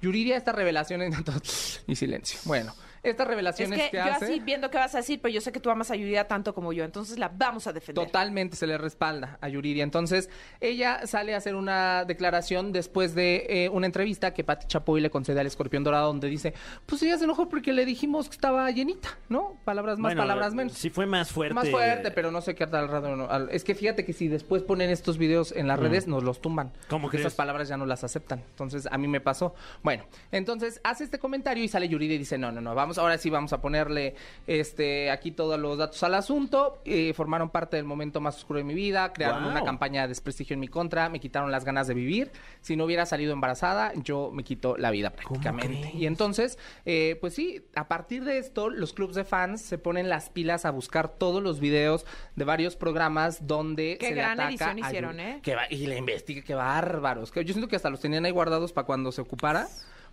Speaker 7: Yuridia, esta revelación en... y silencio. Bueno, estas
Speaker 2: Es
Speaker 7: revelaciones
Speaker 2: que
Speaker 7: que,
Speaker 2: yo
Speaker 7: hace...
Speaker 2: así viendo qué vas a decir, pero yo sé que tú amas a Yuridia tanto como yo, entonces la vamos a defender.
Speaker 7: Totalmente se le respalda a Yuridia. Entonces, ella sale a hacer una declaración después de eh, una entrevista que Pati Chapoy le concede al Escorpión Dorado, donde dice, pues ella se enojó porque le dijimos que estaba llenita, ¿no? Palabras más,
Speaker 3: Bueno,
Speaker 7: palabras menos.
Speaker 3: Sí fue más fuerte.
Speaker 7: Más fuerte, pero no sé qué tal rato. no. Al- Es que fíjate que si después ponen estos videos en las redes, nos los tumban.
Speaker 3: Mm. ¿Cómo
Speaker 7: Porque
Speaker 3: crees?
Speaker 7: Esas palabras ya no las aceptan. Entonces, a mí me pasó. Bueno, entonces hace este comentario y sale Yuridia y dice, no, no, no, vamos, ahora sí vamos a ponerle este aquí todos los datos al asunto. Eh, formaron parte del momento más oscuro de mi vida, crearon
Speaker 3: Wow.
Speaker 7: una campaña de desprestigio en mi contra, me quitaron las ganas de vivir. Si no hubiera salido embarazada, yo me quito la vida prácticamente. Y entonces, eh, pues sí, a partir de esto, los clubs de fans se ponen las pilas a buscar todos los videos de varios programas donde
Speaker 2: Qué
Speaker 7: se le
Speaker 2: gran
Speaker 7: ataca
Speaker 2: edición
Speaker 7: a
Speaker 2: hicieron, ¿eh?
Speaker 7: que va- y le investiga, qué bárbaros. Que yo siento que hasta los tenían ahí guardados para cuando se ocupara.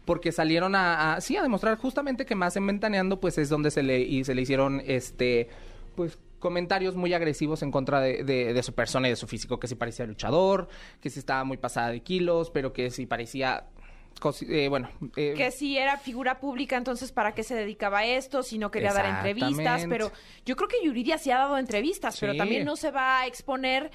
Speaker 7: Porque salieron a, a- sí, a demostrar justamente que más en Ventaneando, pues es donde se le, y se le hicieron, este, pues comentarios muy agresivos en contra de, de- de su persona y de su físico, que si parecía luchador, que si estaba muy pasada de kilos, pero que si parecía, eh, bueno, eh,
Speaker 2: Que si era figura pública, entonces ¿para qué se dedicaba a esto? Si no quería dar entrevistas, pero yo creo que Yuridia sí ha dado entrevistas, pero también no se va a exponer,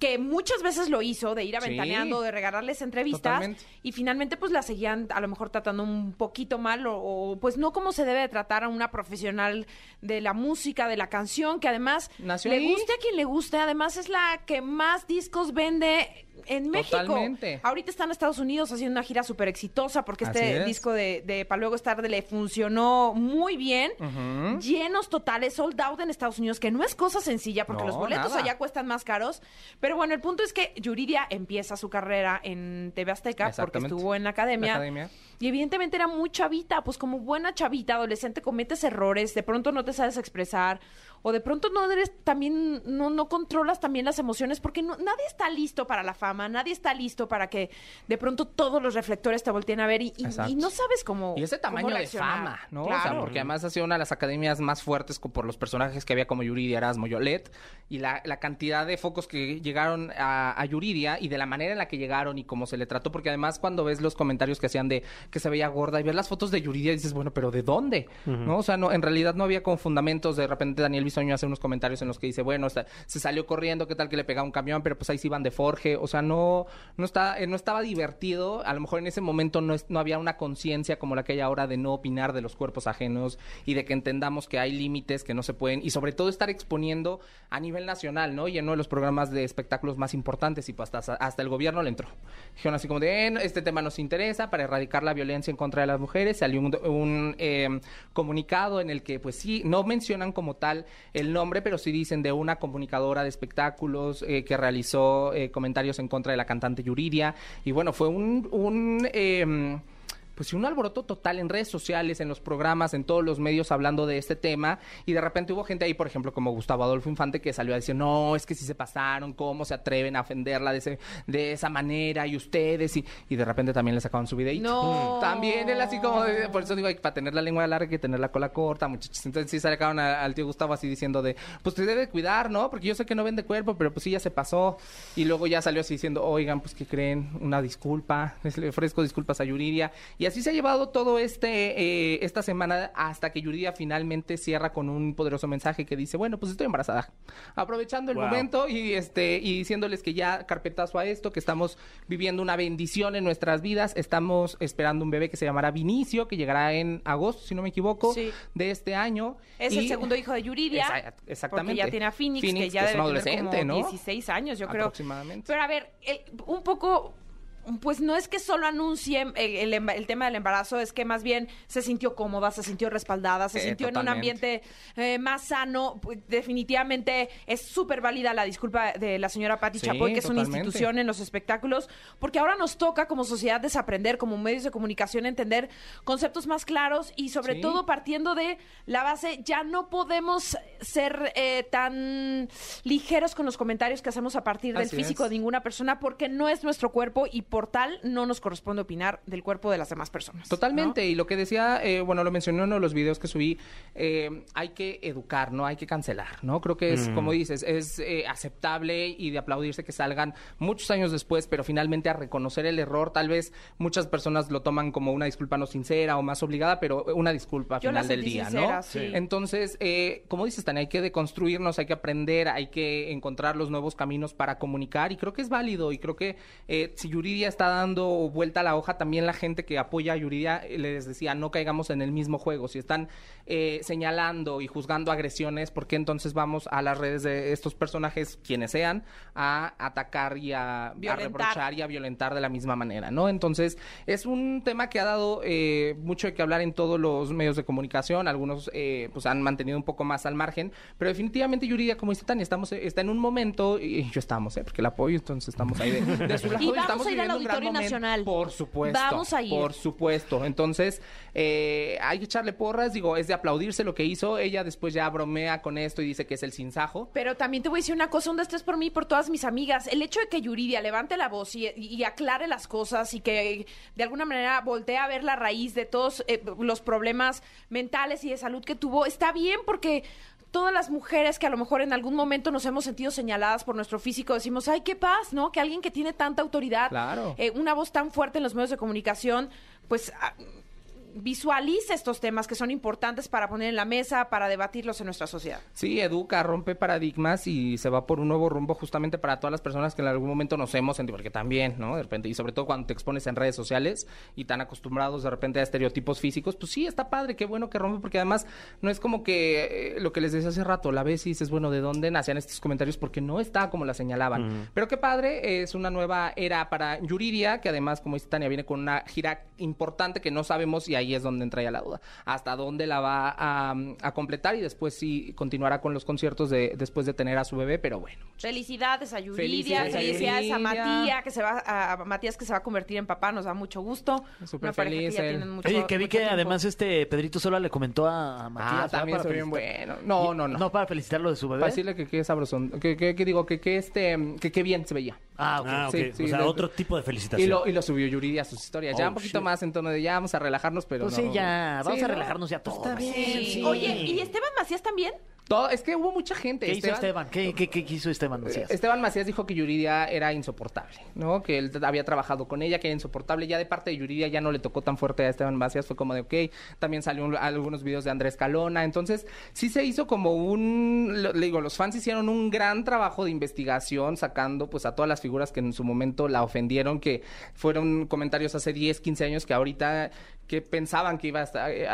Speaker 2: que muchas veces lo hizo, de ir
Speaker 7: Sí.
Speaker 2: aventaneando, de regalarles entrevistas,
Speaker 7: Totalmente.
Speaker 2: y finalmente pues la seguían a lo mejor tratando un poquito mal, o, o, pues no como se debe de tratar a una profesional de la música, de la canción, que además
Speaker 7: Nació
Speaker 2: le
Speaker 7: ahí.
Speaker 2: guste a quien le guste, además es la que más discos vende en México.
Speaker 7: Totalmente.
Speaker 2: Ahorita está en Estados Unidos haciendo una gira súper exitosa porque
Speaker 7: Así
Speaker 2: este
Speaker 7: es.
Speaker 2: disco de, de Pa' Luego es tarde le funcionó muy bien. Llenos totales, sold out en Estados Unidos, que no es cosa sencilla porque
Speaker 7: No,
Speaker 2: los boletos
Speaker 7: nada.
Speaker 2: allá cuestan más caros. Pero bueno, el punto es que Yuridia empieza su carrera en TV Azteca porque estuvo en la academia.
Speaker 7: La academia.
Speaker 2: Y evidentemente era muy chavita, pues como buena chavita, adolescente, cometes errores, de pronto no te sabes expresar, o de pronto no eres también, no, no controlas también las emociones, porque no- nadie está listo para la fama, nadie está listo para que de pronto todos los reflectores te volteen a ver y, y-
Speaker 7: Exacto.
Speaker 2: y no sabes cómo.
Speaker 7: Y ese tamaño de fama, ¿no? O
Speaker 2: Claro.
Speaker 7: sea, porque además ha sido una de las academias más fuertes por los personajes que había como Yuridia, Erasmo, Yolet, y la, la cantidad de focos que llegaron a, a Yuridia y de la manera en la que llegaron y cómo se le trató, porque además cuando ves los comentarios que hacían de que se veía gorda y ves las fotos de Yuridia dices, bueno, pero ¿de dónde? ¿No? O sea, no, en realidad no había con fundamentos, de repente Daniel Bisoño hace unos comentarios en los que dice, bueno, se salió corriendo, qué tal que le pegaba un camión, pero pues ahí sí iban de forje, o sea, no, no, está, eh, no estaba divertido, a lo mejor en ese momento no, es- no había una conciencia como la que hay ahora de no opinar de los cuerpos ajenos y de que entendamos que hay límites que no se pueden, y sobre todo estar exponiendo a nivel nacional, ¿no? Y en uno de los programas de espectáculos más importantes y pues hasta, hasta el gobierno le entró. Dijeron así como de, "Eh, este tema nos interesa para erradicar la violencia en contra de las mujeres, salió un, un, eh, comunicado en el que pues sí, no mencionan como tal el nombre, pero sí dicen de una comunicadora de espectáculos eh, que realizó eh, comentarios en contra de la cantante Yuridia. Y bueno, fue un... un em, pues un alboroto total en redes sociales, en los programas, en todos los medios hablando de este tema. Y de repente hubo gente ahí, por ejemplo, como Gustavo Adolfo Infante, que salió a decir, no, es que si se pasaron, ¿cómo se atreven a ofenderla de, ese, de esa manera? Y ustedes, y, y de repente también le sacaban su videíto.
Speaker 2: No.
Speaker 7: También él así como, de- por eso digo, hay para tener la lengua larga hay que tener la cola corta, muchachos. Entonces sí sacaron a- al tío Gustavo así diciendo de, pues te debe cuidar, ¿no? Porque yo sé que no vende cuerpo, pero pues sí ya se pasó. Y luego ya salió así diciendo, oigan, pues que creen, una disculpa, les le ofrezco disculpas a Yuridia. Y así se ha llevado todo este, eh, esta semana hasta que Yuridia finalmente cierra con un poderoso mensaje que dice, bueno, pues estoy embarazada. Aprovechando el
Speaker 3: Wow.
Speaker 7: momento y este y diciéndoles que ya carpetazo a esto, que estamos viviendo una bendición en nuestras vidas, estamos esperando un bebé que se llamará Vinicio, que llegará en agosto, si no me equivoco,
Speaker 2: Sí.
Speaker 7: de este año.
Speaker 2: Es
Speaker 7: Y-
Speaker 2: el segundo hijo de Yuridia.
Speaker 7: Esa- exactamente.
Speaker 2: Porque ya tiene a Phoenix,
Speaker 7: Phoenix,
Speaker 2: que ya
Speaker 7: que es un
Speaker 2: tener
Speaker 7: adolescente,
Speaker 2: como
Speaker 7: ¿no?
Speaker 2: 16 años, yo creo.
Speaker 7: Aproximadamente.
Speaker 2: Pero a ver, el- un poco... Pues no es que solo anuncie el, el el tema del embarazo, es que más bien se sintió cómoda, se sintió respaldada, se
Speaker 7: Eh,
Speaker 2: sintió en un ambiente eh, más sano. Definitivamente es súper válida la disculpa de la señora Patti
Speaker 7: Sí,
Speaker 2: Chapoy, que es una institución en los espectáculos, porque ahora nos toca como sociedad desaprender, como medios de comunicación, entender conceptos más claros y sobre
Speaker 7: Sí.
Speaker 2: todo partiendo de la base, ya no podemos ser eh, tan ligeros con los comentarios que hacemos a partir del
Speaker 7: Así
Speaker 2: físico
Speaker 7: es.
Speaker 2: de ninguna persona, porque no es nuestro cuerpo y por no nos corresponde opinar del cuerpo de las demás personas.
Speaker 7: Totalmente, y lo que decía, eh, bueno, lo mencioné en uno de los videos que subí, eh, hay que educar, no hay que cancelar, ¿no? Creo que es, como dices, es eh, aceptable y de aplaudirse que salgan muchos años después, pero finalmente a reconocer el error, tal vez muchas personas lo toman como una disculpa no sincera o más obligada, pero una disculpa al
Speaker 2: Yo la
Speaker 7: final del día,
Speaker 2: sincera,
Speaker 7: ¿no?
Speaker 2: sí.
Speaker 7: Entonces, eh, como dices, Tania, hay que deconstruirnos, hay que aprender, hay que encontrar los nuevos caminos para comunicar y creo que es válido y creo que eh, si Yuridia está dando vuelta a la hoja, también la gente que apoya a Yuridia eh, les decía, no caigamos en el mismo juego. Si están eh, señalando y juzgando agresiones, ¿por qué entonces vamos a las redes de estos personajes, quienes sean, a atacar y a, reprochar y a violentar de la misma manera, ¿no? Entonces, es un tema que ha dado eh, mucho de que hablar en todos los medios de comunicación, algunos eh, pues han mantenido un poco más al margen, pero definitivamente Yuridia, como dice Tania, estamos, está en un momento, y yo estamos, ¿eh? porque la apoyo, entonces estamos ahí de, de su lado.
Speaker 2: Y vamos
Speaker 7: estamos
Speaker 2: a ir
Speaker 7: gran
Speaker 2: Auditorio. Nacional.
Speaker 7: Por supuesto.
Speaker 2: Vamos a ir.
Speaker 7: Por supuesto. Entonces, eh, hay que echarle porras, digo, es de aplaudirse lo que hizo, ella después ya bromea con esto y dice que es el sinsajo.
Speaker 2: Pero también te voy a decir una cosa, un dos, tres por mí y por todas mis amigas. El hecho de que Yuridia levante la voz y, y aclare las cosas y que de alguna manera voltee a ver la raíz de todos eh, los problemas mentales y de salud que tuvo, está bien porque todas las mujeres que a lo mejor en algún momento nos hemos sentido señaladas por nuestro físico decimos, ay, qué paz, ¿no? Que alguien que tiene tanta autoridad,
Speaker 7: Claro.
Speaker 2: eh, una voz tan fuerte en los medios de comunicación, pues... ah, visualice estos temas que son importantes para poner en la mesa, para debatirlos en nuestra sociedad.
Speaker 7: Sí, educa, rompe paradigmas y se va por un nuevo rumbo justamente para todas las personas que en algún momento nos hemos sentido, porque también, ¿no? De repente, y sobre todo cuando te expones en redes sociales y tan acostumbrados de repente a estereotipos físicos, pues sí, está padre, qué bueno que rompe, porque además no es como que eh, lo que les decía hace rato, la ves y dices, bueno, ¿de dónde nacían estos comentarios? Porque no está como la señalaban. Pero qué padre, es una nueva era para Yuridia, que además, como dice Tania, viene con una gira importante que no sabemos y ahí es donde entra ya la duda. Hasta dónde la va a, a completar y después sí continuará con los conciertos de, después de tener a su bebé, pero bueno.
Speaker 2: Felicidades a Yuridia,
Speaker 7: Felicidades a
Speaker 2: felicidades a
Speaker 7: Yuridia.
Speaker 2: Matías, que se va a, a Matías que se va a convertir en papá, nos da mucho gusto.
Speaker 7: Súper feliz
Speaker 2: que
Speaker 7: él.
Speaker 2: mucho-
Speaker 4: Oye, que vi que
Speaker 2: tiempo.
Speaker 4: además este Pedrito Sola le comentó a, Matías.
Speaker 7: Ah, también
Speaker 4: Para
Speaker 7: bien bueno. No, no, no.
Speaker 4: No, para felicitarlo de su bebé.
Speaker 7: Para decirle que qué sabrosón, que, que, que digo, que, que este, que qué bien se veía.
Speaker 4: Ah, ok.
Speaker 3: Ah, ok.
Speaker 7: Sí, sí,
Speaker 3: o sea, otro tipo de
Speaker 7: Y
Speaker 3: felicitación.
Speaker 7: lo, y lo subió Yuridia a sus historias. ya
Speaker 3: Oh,
Speaker 7: un poquito
Speaker 3: shit.
Speaker 7: más en tono de ya vamos a relajarnos, pero
Speaker 4: Pues
Speaker 7: no.
Speaker 4: sí, ya. Vamos
Speaker 7: Sí,
Speaker 4: a
Speaker 7: ¿no?
Speaker 4: relajarnos ya todos.
Speaker 7: Está bien,
Speaker 2: Sí.
Speaker 7: sí.
Speaker 2: Oye, ¿y Esteban Macías también?
Speaker 7: Todo, es que hubo mucha gente.
Speaker 4: ¿Qué hizo Esteban? ¿Qué, qué, qué hizo Esteban Macías?
Speaker 7: Esteban Macías dijo que Yuridia era insoportable, ¿no? Que él había trabajado con ella, que era insoportable. Ya de parte de Yuridia ya no le tocó tan fuerte a Esteban Macías, fue como de, ok, también salió un- algunos videos de Andrés Calona. Entonces, sí se hizo como un, le digo, los fans hicieron un gran trabajo de investigación, sacando pues a todas las figuras que en su momento la ofendieron, que fueron comentarios hace 10, 15 años que ahorita que pensaban que iba a estar, eh,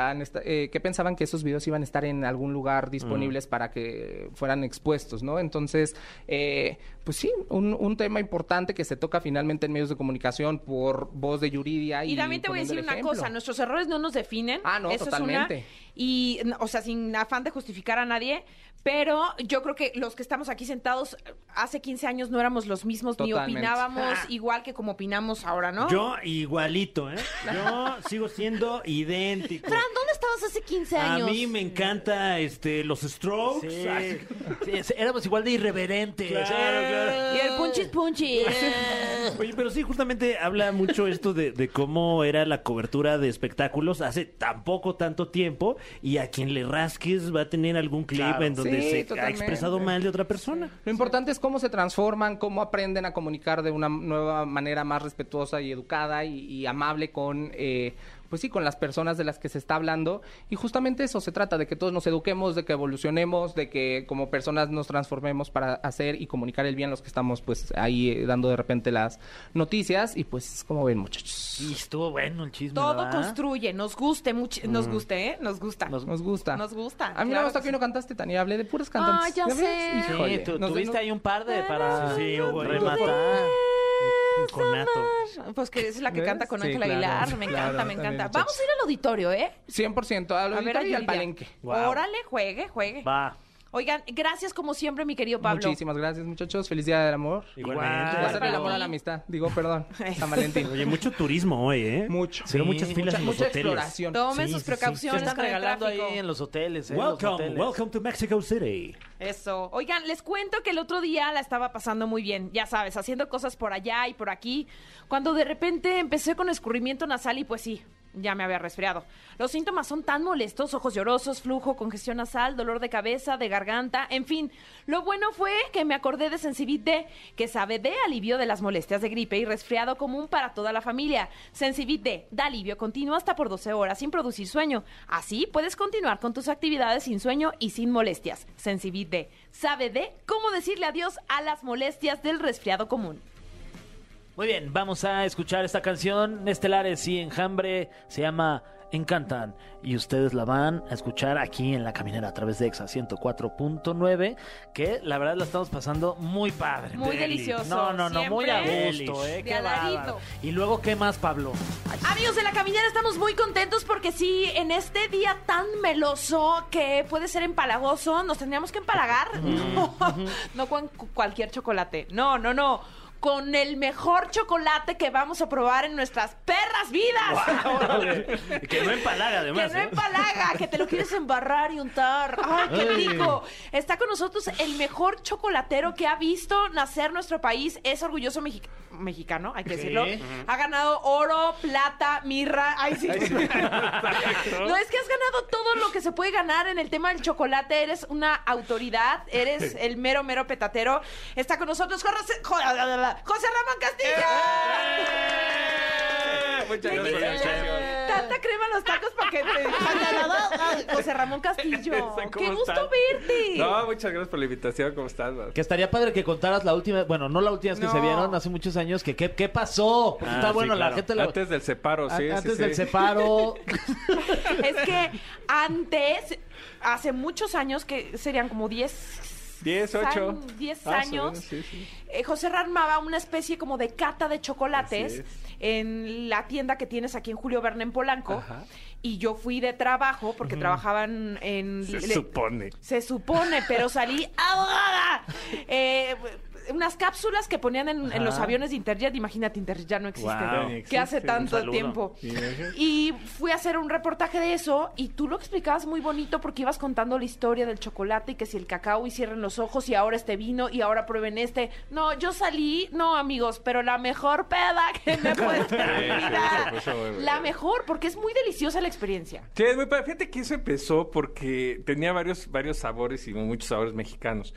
Speaker 7: eh, que pensaban que esos videos iban a estar en algún lugar disponibles para que fueran expuestos, ¿no? Entonces, eh, pues sí, un, un tema importante que se toca finalmente en medios de comunicación por voz de Yuridia. Y,
Speaker 2: Y también te voy a decir una cosa, nuestros errores no nos definen.
Speaker 7: Ah, no,
Speaker 2: eso
Speaker 7: totalmente.
Speaker 2: Es una, y, o sea, sin afán de justificar a nadie, pero yo creo que los que estamos aquí sentados hace 15 años no éramos los mismos ni opinábamos igual que como opinamos ahora, ¿no?
Speaker 3: Yo igualito, ¿eh? Yo sigo siendo idéntico.
Speaker 2: Fran, ¿dónde estabas hace 15
Speaker 3: A
Speaker 2: años?
Speaker 3: mí me encanta este los Strokes.
Speaker 4: Sí.
Speaker 3: Ay,
Speaker 4: Sí, sí, éramos igual de irreverentes.
Speaker 3: Claro, claro.
Speaker 2: Y el punchis punchis.
Speaker 3: Oye, pero sí, justamente habla mucho esto de, de cómo era la cobertura de espectáculos hace tan poco, tanto tiempo, y a quien le rasques va a tener algún clip
Speaker 4: Claro.
Speaker 3: en donde
Speaker 7: Sí,
Speaker 3: se ha expresado mal de otra persona.
Speaker 7: Lo importante es cómo se transforman, cómo aprenden a comunicar de una nueva manera más respetuosa y educada y, y amable con, eh, pues sí, con las personas de las que se está hablando. Y justamente eso se trata, de que todos nos eduquemos, de que evolucionemos, de que como personas nos transformemos para hacer y comunicar el bien los que estamos pues ahí eh, dando de repente las noticias. Y pues, como ven muchachos,
Speaker 4: Y estuvo bueno el chisme.
Speaker 2: Todo
Speaker 4: ¿verdad?
Speaker 2: construye, nos guste, much- nos guste, ¿eh? Nos gusta.
Speaker 7: nos, nos gusta.
Speaker 2: Nos gusta,
Speaker 7: A mí
Speaker 2: claro
Speaker 7: me gusta
Speaker 2: que
Speaker 7: no
Speaker 2: sí.
Speaker 7: cantaste, Tania. Hablé de puras cantantes.
Speaker 2: Ah, ya sé.
Speaker 4: Sí,
Speaker 7: Híjole,
Speaker 4: tú-
Speaker 7: nos-
Speaker 4: tuviste
Speaker 7: nos-
Speaker 4: ahí un par de para
Speaker 3: Sí, sí,
Speaker 4: rematar.
Speaker 3: Conato.
Speaker 2: Pues que es la que
Speaker 7: ¿Ves?
Speaker 2: canta con
Speaker 7: Sí, claro,
Speaker 2: Aguilar. Me
Speaker 7: claro,
Speaker 2: encanta, me encanta.
Speaker 7: muchachos.
Speaker 2: Vamos a ir al auditorio, ¿eh?
Speaker 7: 100% al
Speaker 2: A ver
Speaker 7: y al palenque.
Speaker 3: Wow.
Speaker 2: Órale, juegue, juegue.
Speaker 4: Va.
Speaker 2: Oigan, gracias como siempre, mi querido Pablo.
Speaker 7: Muchísimas gracias, muchachos. Feliz día del amor.
Speaker 3: Igualmente.
Speaker 7: Hacer el amor a la amistad. Digo, perdón. San Valentín.
Speaker 3: Oye, mucho turismo hoy, ¿eh?
Speaker 7: Mucho.
Speaker 3: Pero
Speaker 4: Sí,
Speaker 3: muchas filas
Speaker 7: mucha,
Speaker 3: en los
Speaker 7: mucha
Speaker 3: hoteles.
Speaker 7: exploración.
Speaker 2: Tomen
Speaker 3: Sí,
Speaker 2: sus
Speaker 3: sí, sí.
Speaker 4: Se
Speaker 2: precauciones
Speaker 4: están
Speaker 2: con el
Speaker 4: regalando ahí en los hoteles. ¿eh? Los
Speaker 3: Welcome,
Speaker 4: hoteles.
Speaker 3: welcome to Mexico City.
Speaker 2: Eso. Oigan, les cuento que el otro día la estaba pasando muy bien, ya sabes, haciendo cosas por allá y por aquí, cuando de repente empecé con escurrimiento nasal y pues sí, ya me había resfriado. Los síntomas son tan molestos, ojos llorosos, flujo, congestión nasal, dolor de cabeza, de garganta, en fin. Lo bueno fue que me acordé de Sensibit D, que sabe de alivio de las molestias de gripe y resfriado común para toda la familia. Sensibit D da alivio continuo hasta por 12 horas sin producir sueño. Así puedes continuar con tus actividades sin sueño y sin molestias. Sensibit D sabe de cómo decirle adiós a las molestias del resfriado común.
Speaker 4: Muy bien, vamos a escuchar esta canción Estelares y Enjambre. Se llama Encantan. Y ustedes la van a escuchar aquí en La Caminera a través de EXA 104.9. Que la verdad la estamos pasando muy padre.
Speaker 2: Muy
Speaker 3: Deli.
Speaker 2: delicioso.
Speaker 4: No, no, no, muy a gusto, ¿eh? Qué bárbaro. Y luego, ¿qué más, Pablo? Ay,
Speaker 2: Amigos de la caminera, estamos muy contentos porque sí, en este día tan meloso que puede ser empalagoso, nos tendríamos que empalagar. No, no con cu- cualquier chocolate. No, no, no. Con el mejor chocolate que vamos a probar en nuestras perras vidas.
Speaker 3: que no empalaga, además.
Speaker 2: Que no
Speaker 3: ¿eh?
Speaker 2: empalaga, que te lo quieres embarrar y untar. ¡Ay, qué rico! Está con nosotros el mejor chocolatero que ha visto nacer nuestro país. Es orgulloso mexi- mexicano, hay que decirlo. Ha ganado oro, plata, mirra. Ay, sí. No, es que has ganado todo lo que se puede ganar en el tema del chocolate. Eres una autoridad, eres el mero, mero petatero. Está con nosotros José, José Ramón Castillo.
Speaker 7: Muchas
Speaker 2: Bendito.
Speaker 7: gracias.
Speaker 2: tanta crema en los tacos para que te... José Ramón Castillo.
Speaker 10: ¿Cómo
Speaker 2: Qué gusto
Speaker 10: están?
Speaker 2: verte.
Speaker 10: No, muchas gracias por la invitación. ¿Cómo estás, man?
Speaker 4: Que estaría padre que contaras la última, bueno, no la última vez que
Speaker 2: No.
Speaker 4: se vieron, hace muchos años, que qué, qué pasó. Porque
Speaker 3: Ah,
Speaker 4: está
Speaker 3: sí,
Speaker 4: bueno, la gente lo...
Speaker 10: Antes del separo, sí,
Speaker 4: a-
Speaker 10: sí,
Speaker 4: antes
Speaker 10: sí.
Speaker 4: del separo.
Speaker 2: Es que antes, hace muchos años, que serían como 10...
Speaker 10: 10, 8.
Speaker 2: años, 10 años,
Speaker 10: Sí, sí.
Speaker 2: eh, José armaba una especie como de cata de chocolates en la tienda que tienes aquí en Julio Verne en Polanco.
Speaker 10: Ajá.
Speaker 2: Y yo fui de trabajo porque trabajaban en...
Speaker 10: Se
Speaker 2: le-
Speaker 10: supone.
Speaker 2: Se supone, pero salí ahogada. Eh, unas cápsulas que ponían en, en los aviones de Interjet. Imagínate, Interjet ya no existe.
Speaker 3: Guau.
Speaker 2: Que hace tanto tiempo. Y fui a hacer un reportaje de eso y tú lo explicabas muy bonito porque ibas contando la historia del chocolate y que si el cacao y cierren los ojos y ahora este vino y ahora prueben este. No, yo salí, no amigos, pero la mejor peda que me puede
Speaker 10: muy
Speaker 2: La mejor porque es muy deliciosa la experiencia.
Speaker 10: Sí, es muy. Fíjate que eso empezó porque tenía varios, varios sabores y muchos sabores mexicanos.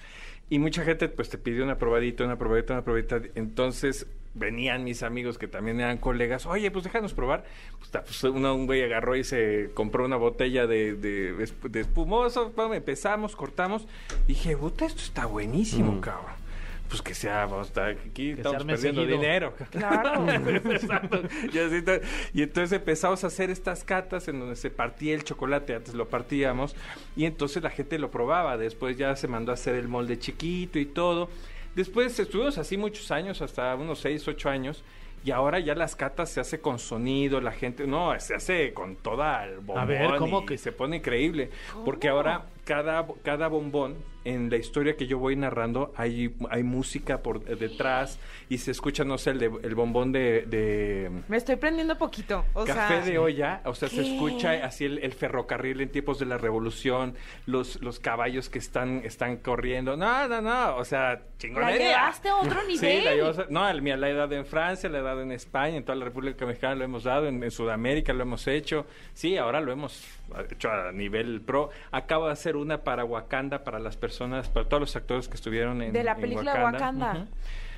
Speaker 10: Y mucha gente pues te pidió una probadita, una probadita, una probadita. Entonces venían mis amigos que también eran colegas. Oye, pues déjanos probar. Pues, pues, uno, un güey agarró y se compró una botella de, de, esp- de espumoso. Bueno, empezamos, cortamos. Dije, puta, esto está buenísimo, cabrón. Pues que sea, vamos, aquí estamos perdiendo
Speaker 4: seguido.
Speaker 10: dinero.
Speaker 2: Claro.
Speaker 10: Exacto. Y, así to- y entonces empezamos a hacer estas catas en donde se partía el chocolate, antes lo partíamos, y entonces la gente lo probaba. Después ya se mandó a hacer el molde chiquito y todo. Después estuvimos así muchos años, hasta unos 6, 8 años. Y ahora ya las catas se hace con sonido, la gente, no, se hace con toda el bombón.
Speaker 4: ver, ¿cómo
Speaker 10: y
Speaker 4: que-
Speaker 10: se pone increíble? Porque ahora cada, cada bombón, en la historia que yo voy narrando, hay, hay música por detrás y se escucha, no sé, el, de- el bombón de, de
Speaker 2: Me estoy prendiendo poquito. O
Speaker 10: café
Speaker 2: sea,
Speaker 10: de olla, o sea, se escucha así el, el ferrocarril en tiempos de la revolución, los, los caballos que están, están corriendo. No, no, no, o sea,
Speaker 2: la
Speaker 10: chingonería.
Speaker 2: llevaste a otro
Speaker 10: Sí,
Speaker 2: nivel.
Speaker 10: la no, el- mira, la he dado en Francia, la he dado en España, en toda la República Mexicana lo hemos dado, en, en Sudamérica lo hemos hecho. Sí, ahora lo hemos hecho a nivel pro. Acabo de hacer una para Wakanda, para las personas, para todos los actores que estuvieron en
Speaker 2: De la
Speaker 10: en
Speaker 2: película Wakanda.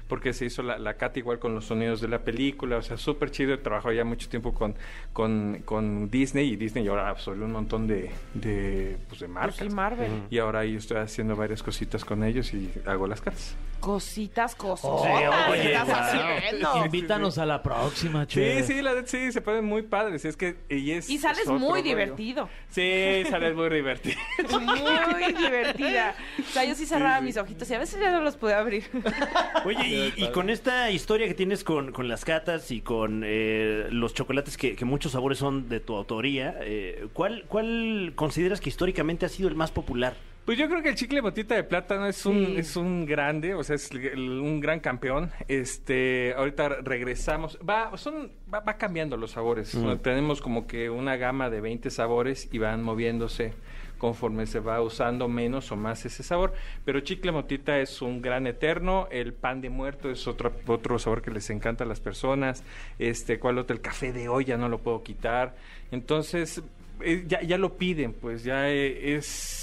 Speaker 10: Porque se hizo la, la cata igual con los sonidos de la película, o sea, súper chido. He trabajado ya mucho tiempo con, con, con Disney y Disney ahora absorbió un montón de, de, pues, de
Speaker 2: Pues
Speaker 10: marcas.
Speaker 2: sí, Marvel.
Speaker 10: Y ahora yo estoy haciendo varias cositas con ellos y hago las catas.
Speaker 2: Cositas, cosas.
Speaker 3: oye,
Speaker 2: ¿Qué estás haciendo?
Speaker 4: Invítanos a la próxima,
Speaker 10: Sí,
Speaker 4: che.
Speaker 10: sí, la, sí, se ponen muy padres. Es que, y, es,
Speaker 2: Y sales
Speaker 10: es otro
Speaker 2: muy
Speaker 10: rollo.
Speaker 2: divertido.
Speaker 10: Sí, sales muy divertido.
Speaker 2: Muy divertida. O sea, yo sí cerraba mis ojitos y a veces ya no los pude abrir.
Speaker 3: Oye, y, y con esta historia que tienes con, con las catas y con eh, los chocolates que, que muchos sabores son de tu autoría, eh, ¿cuál, ¿cuál consideras que históricamente ha sido el más popular?
Speaker 10: Pues yo creo que el chicle botita de plátano es un
Speaker 2: Sí.
Speaker 10: es un grande, o sea, es un gran campeón. Este, ahorita regresamos, va son va, va cambiando los sabores. Sea, tenemos como que una gama de 20 sabores y van moviéndose conforme se va usando menos o más ese sabor, pero chicle motita es un gran eterno, el pan de muerto es otro otro sabor que les encanta a las personas. Este, ¿cuál otro? El café de olla no lo puedo quitar. Entonces, eh, ya, ya lo piden, pues ya eh, es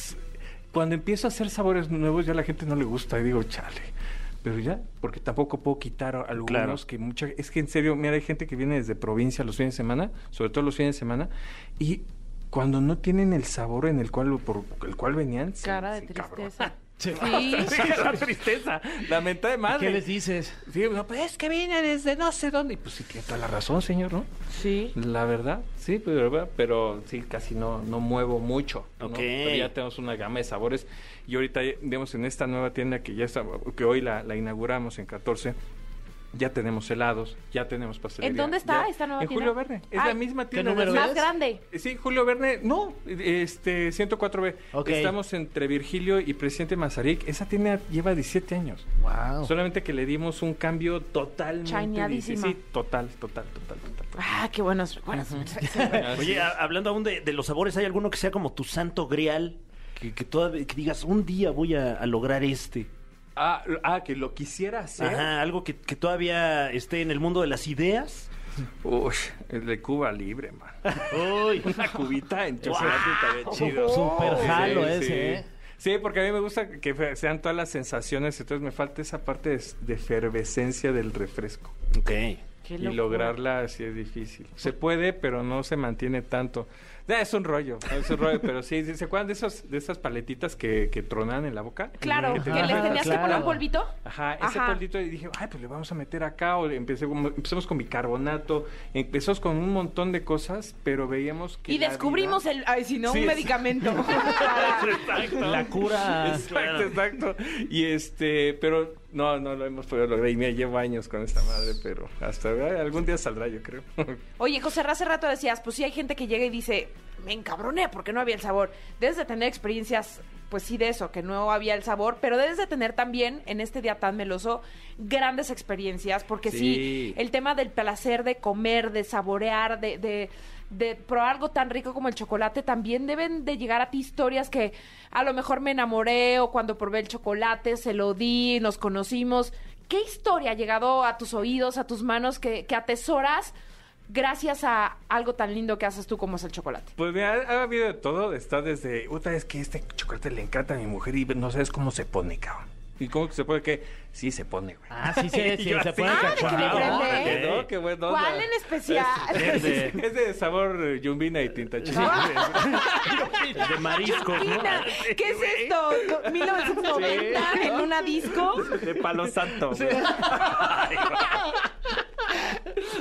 Speaker 10: cuando empiezo a hacer sabores nuevos ya a la gente no le gusta y digo, chale. Pero ya, porque tampoco puedo quitar algunos
Speaker 3: Claro.
Speaker 10: que mucha... Es que en serio, mira, hay gente que viene desde provincia los fines de semana, sobre todo los fines de semana, y cuando no tienen el sabor en el cual por el cual venían... se-
Speaker 2: Cara de
Speaker 10: se
Speaker 2: tristeza.
Speaker 4: Sí.
Speaker 2: Sí.
Speaker 10: la tristeza, la mentada de madre.
Speaker 4: ¿Qué les dices?
Speaker 10: Sí, no, pues es que viene desde no sé dónde. Y pues sí, tiene toda la razón, señor, ¿no?
Speaker 2: Sí.
Speaker 10: La verdad, sí, pero, pero sí, casi no, no muevo mucho. ¿no?
Speaker 3: Ok.
Speaker 10: Pero ya tenemos una gama de sabores. Y ahorita, digamos, en esta nueva tienda que ya está, que hoy la, la inauguramos en 14, ya tenemos helados, ya tenemos pastelería.
Speaker 2: ¿En dónde está
Speaker 10: ya-
Speaker 2: esta nueva
Speaker 10: en
Speaker 2: tienda?
Speaker 10: Julio Verne. Es
Speaker 2: Ah,
Speaker 10: la misma
Speaker 4: ¿qué
Speaker 10: tienda.
Speaker 4: número
Speaker 10: de-
Speaker 2: Más
Speaker 4: es?
Speaker 2: grande.
Speaker 10: Sí, Julio Verne, no, este, 104B.
Speaker 4: Ok.
Speaker 10: Estamos entre Virgilio y Presidente Mazarik. Esa tienda lleva 17 años.
Speaker 4: Wow.
Speaker 10: Solamente que le dimos un cambio totalmente.
Speaker 2: Chineadísima.
Speaker 10: Sí, total, total, total, total.
Speaker 2: Ah, qué buenos recuerdos.
Speaker 3: Oye, a- hablando aún de, de los sabores, ¿hay alguno que sea como tu santo grial? Que, que, todavía- que digas, un día voy a, a lograr este.
Speaker 10: Ah, ah, que lo quisiera hacer.
Speaker 3: Ajá, algo que, que todavía esté en el mundo de las ideas.
Speaker 10: Uy, el de Cuba libre, man.
Speaker 3: Uy,
Speaker 10: Una cubita en chocolate estaría chido.
Speaker 4: Super jalo
Speaker 10: sí,
Speaker 4: ese,
Speaker 10: sí.
Speaker 4: ¿eh?
Speaker 10: Sí, porque a mí me gusta que sean todas las sensaciones, entonces me falta esa parte de, de efervescencia del refresco.
Speaker 3: ok.
Speaker 2: Qué
Speaker 10: y lograrla sí es difícil. Se puede, pero no se mantiene tanto. Ya, es un rollo, es un rollo, pero sí, sí, ¿se acuerdan de, esos, de esas paletitas que, que tronan en la boca?
Speaker 2: Claro, que,
Speaker 10: te-
Speaker 2: les
Speaker 10: Ajá,
Speaker 2: tenías que poner
Speaker 10: claro.
Speaker 2: un polvito.
Speaker 10: Ajá, ese
Speaker 2: Ajá.
Speaker 10: polvito y dije, ay, pues le vamos a meter acá, o empecé, como- empezamos con bicarbonato, empezamos con un montón de cosas, pero veíamos que
Speaker 2: Y descubrimos
Speaker 10: vida-
Speaker 2: el, ay, si no,
Speaker 10: Sí,
Speaker 2: un medicamento. Para-
Speaker 4: La cura.
Speaker 10: Exacto, exacto. Y este, pero no, no lo hemos podido lograr. Y me llevo años con esta madre, pero hasta ay, algún día saldrá, yo creo.
Speaker 2: Oye, José, hace rato decías, pues sí hay gente que llega y dice, me encabroné porque no había el sabor. Debes de tener experiencias, pues sí, de eso, que no había el sabor, pero debes de tener también, en este día tan meloso, grandes experiencias, porque sí,
Speaker 10: Sí.
Speaker 2: el tema del placer de comer, de saborear, de, de, de probar algo tan rico como el chocolate, también deben de llegar a ti historias que a lo mejor me enamoré o cuando probé el chocolate se lo di, nos conocimos. ¿Qué historia ha llegado a tus oídos, a tus manos, que, que atesoras gracias a algo tan lindo que haces tú como es el chocolate?
Speaker 10: Pues mira, ha, ha habido de todo. Está desde, otra vez que este chocolate le encanta a mi mujer y no sabes cómo se pone, cabrón. ¿Y cómo que se pone? que Sí se pone, güey.
Speaker 4: Ah, sí, sí, sí, se puede
Speaker 2: Ah, ¿de qué prende?
Speaker 10: Órale, ¿no? Qué bueno.
Speaker 2: ¿Cuál en especial?
Speaker 10: Es, es- es de sabor yumbina y tinta chile.
Speaker 3: De mariscos, ¿no?
Speaker 2: ¿Qué es esto? Do- ¿1990 en una disco?
Speaker 10: De palo santo.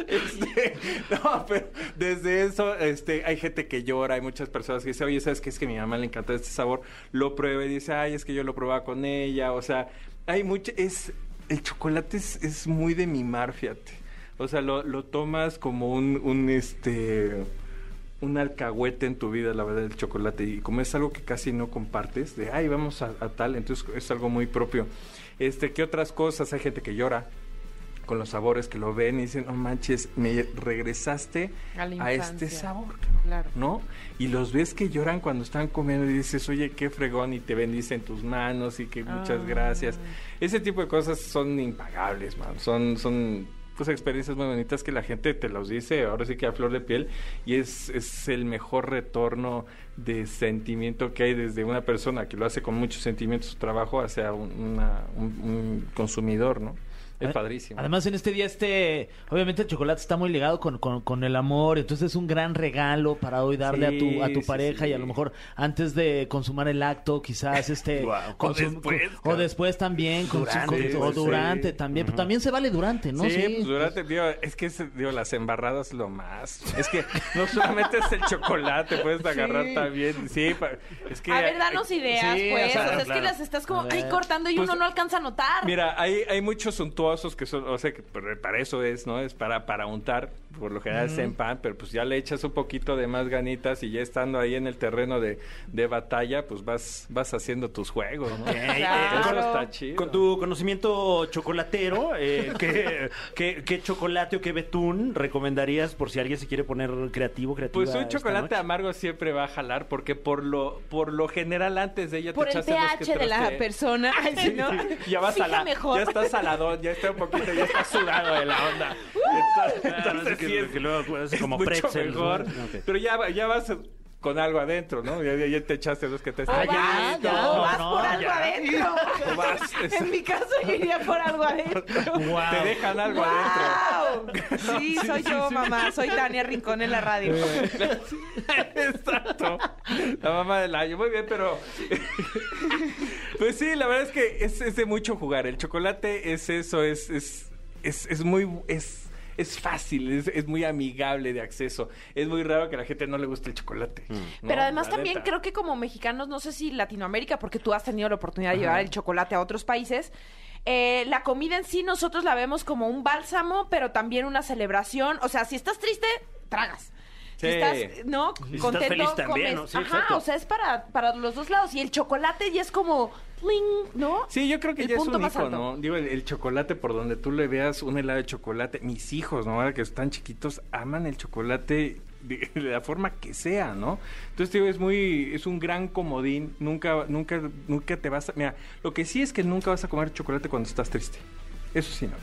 Speaker 10: Este, no, pero desde eso, este, hay gente que llora, hay muchas personas que dicen, oye, ¿sabes qué? Es que a mi mamá le encanta este sabor, lo prueba y dice, ay, es que yo lo probaba con ella, o sea, hay mucho, es, el chocolate es, muy de mimar, fíjate, o sea, lo, lo tomas como un, un, este, un alcahuete en tu vida, la verdad, el chocolate, y como es algo que casi no compartes, de, ay, vamos a, a tal, entonces es algo muy propio. Este, ¿qué otras cosas? Hay gente que llora, con los sabores que lo ven y dicen, no manches, me regresaste
Speaker 2: A
Speaker 10: este sabor,
Speaker 2: Claro.
Speaker 10: ¿no? Y los ves que lloran cuando están comiendo y dices, oye, qué fregón, y te bendicen tus manos y que muchas
Speaker 2: Ah.
Speaker 10: gracias. Ese tipo de cosas son impagables, man. Son, son pues experiencias muy bonitas que la gente te los dice, ahora sí que a flor de piel, y es, es el mejor retorno de sentimiento que hay desde una persona que lo hace con mucho sentimiento su trabajo hacia un, una- un- un consumidor, ¿no? Es padrísimo.
Speaker 4: Además, en este día, este, obviamente el chocolate está muy ligado con, con- con el amor, entonces es un gran regalo para hoy darle a tu, a tu
Speaker 10: Sí, sí,
Speaker 4: pareja y a
Speaker 10: sí.
Speaker 4: lo mejor antes de consumar el acto, quizás este,
Speaker 3: Guau.
Speaker 10: O después,
Speaker 4: o después también,
Speaker 10: Durante,
Speaker 4: con- o
Speaker 10: pues, sí.
Speaker 4: durante también, pero también se vale durante, ¿no?
Speaker 10: Sí, pues durante, digo, es que es, digo, las embarradas lo más. Es que no solamente es el chocolate, puedes agarrar también. Sí, pa- es que.
Speaker 2: A ver, danos ideas,
Speaker 4: sí,
Speaker 2: pues.
Speaker 4: o sea,
Speaker 2: O sea, es
Speaker 3: claro.
Speaker 2: que las estás como ahí cortando y
Speaker 10: Pues,
Speaker 2: uno no alcanza a notar.
Speaker 10: Mira, hay, hay muchos suntuosos que son, o sea, que para eso es, ¿no? Es para, para untar, por lo general es en pan, pero pues ya le echas un poquito de más ganitas y ya estando ahí en el terreno de, de batalla, pues vas, vas haciendo tus juegos, ¿no?
Speaker 2: Claro.
Speaker 10: Eso está chido.
Speaker 3: Con tu conocimiento chocolatero, eh, ¿qué, qué, qué chocolate o qué betún recomendarías por si alguien se quiere poner creativo, creativa?
Speaker 10: Pues un chocolate
Speaker 3: noche?
Speaker 10: amargo siempre va a jalar porque por lo por lo general antes de ella
Speaker 2: Por
Speaker 10: te
Speaker 2: el
Speaker 10: echaste dos que
Speaker 2: pH de la persona. No,
Speaker 10: ya vas a la,
Speaker 2: mejor.
Speaker 10: ya está saladón, ya está un poquito, ya está sudado de la onda. Entonces,
Speaker 3: Claro,
Speaker 10: entonces
Speaker 3: es que-
Speaker 10: sí es-
Speaker 3: que luego hace
Speaker 10: es
Speaker 3: como
Speaker 10: mucho
Speaker 3: ¿no?
Speaker 10: mejor. Pero ya, va- ya vas con algo adentro, ¿no? Ya, ya- te echaste dos que te
Speaker 2: O
Speaker 4: Ah, ya, ya,
Speaker 2: o vas
Speaker 4: no,
Speaker 2: por
Speaker 4: ya.
Speaker 2: algo adentro.
Speaker 10: O vas,
Speaker 2: En mi caso yo iría por algo adentro.
Speaker 10: Te dejan algo adentro.
Speaker 2: ¡Wow! Sí, soy yo, mamá. Soy Tania Rincón en la radio.
Speaker 10: Exacto. La mamá del año. Muy bien, pero. pues sí, la verdad es que es, es de mucho jugar. El chocolate es eso, es, es, es, es muy. Es, es fácil, es, es muy amigable de acceso. Es muy raro que a la gente no le guste el chocolate. ¿no?
Speaker 2: Pero además
Speaker 10: La
Speaker 2: también
Speaker 10: neta.
Speaker 2: creo que como mexicanos, no sé si Latinoamérica, porque tú has tenido la oportunidad de llevar el chocolate a otros países, eh, la comida en sí nosotros la vemos como un bálsamo, pero también una celebración. O sea, si estás triste, tragas. Si estás, ¿no?
Speaker 3: si estás
Speaker 2: Contento,
Speaker 3: feliz también,
Speaker 2: comes.
Speaker 3: ¿no? Sí,
Speaker 2: Ajá,
Speaker 3: exacto.
Speaker 2: o sea, es para, para los dos lados. Y el chocolate ya es como, ¡pling! ¿no?
Speaker 10: Sí, yo creo que
Speaker 2: El
Speaker 10: ya es
Speaker 2: punto
Speaker 10: un
Speaker 2: más
Speaker 10: hijo,
Speaker 2: alto.
Speaker 10: ¿no? Digo, el, el chocolate, por donde tú le veas un helado de chocolate, mis hijos, ¿no? Ahora que están chiquitos, aman el chocolate de, de la forma que sea, ¿no? Entonces, digo, es muy, es un gran comodín, nunca, nunca, nunca te vas a, mira, lo que sí es que nunca vas a comer chocolate cuando estás triste, eso sí, no.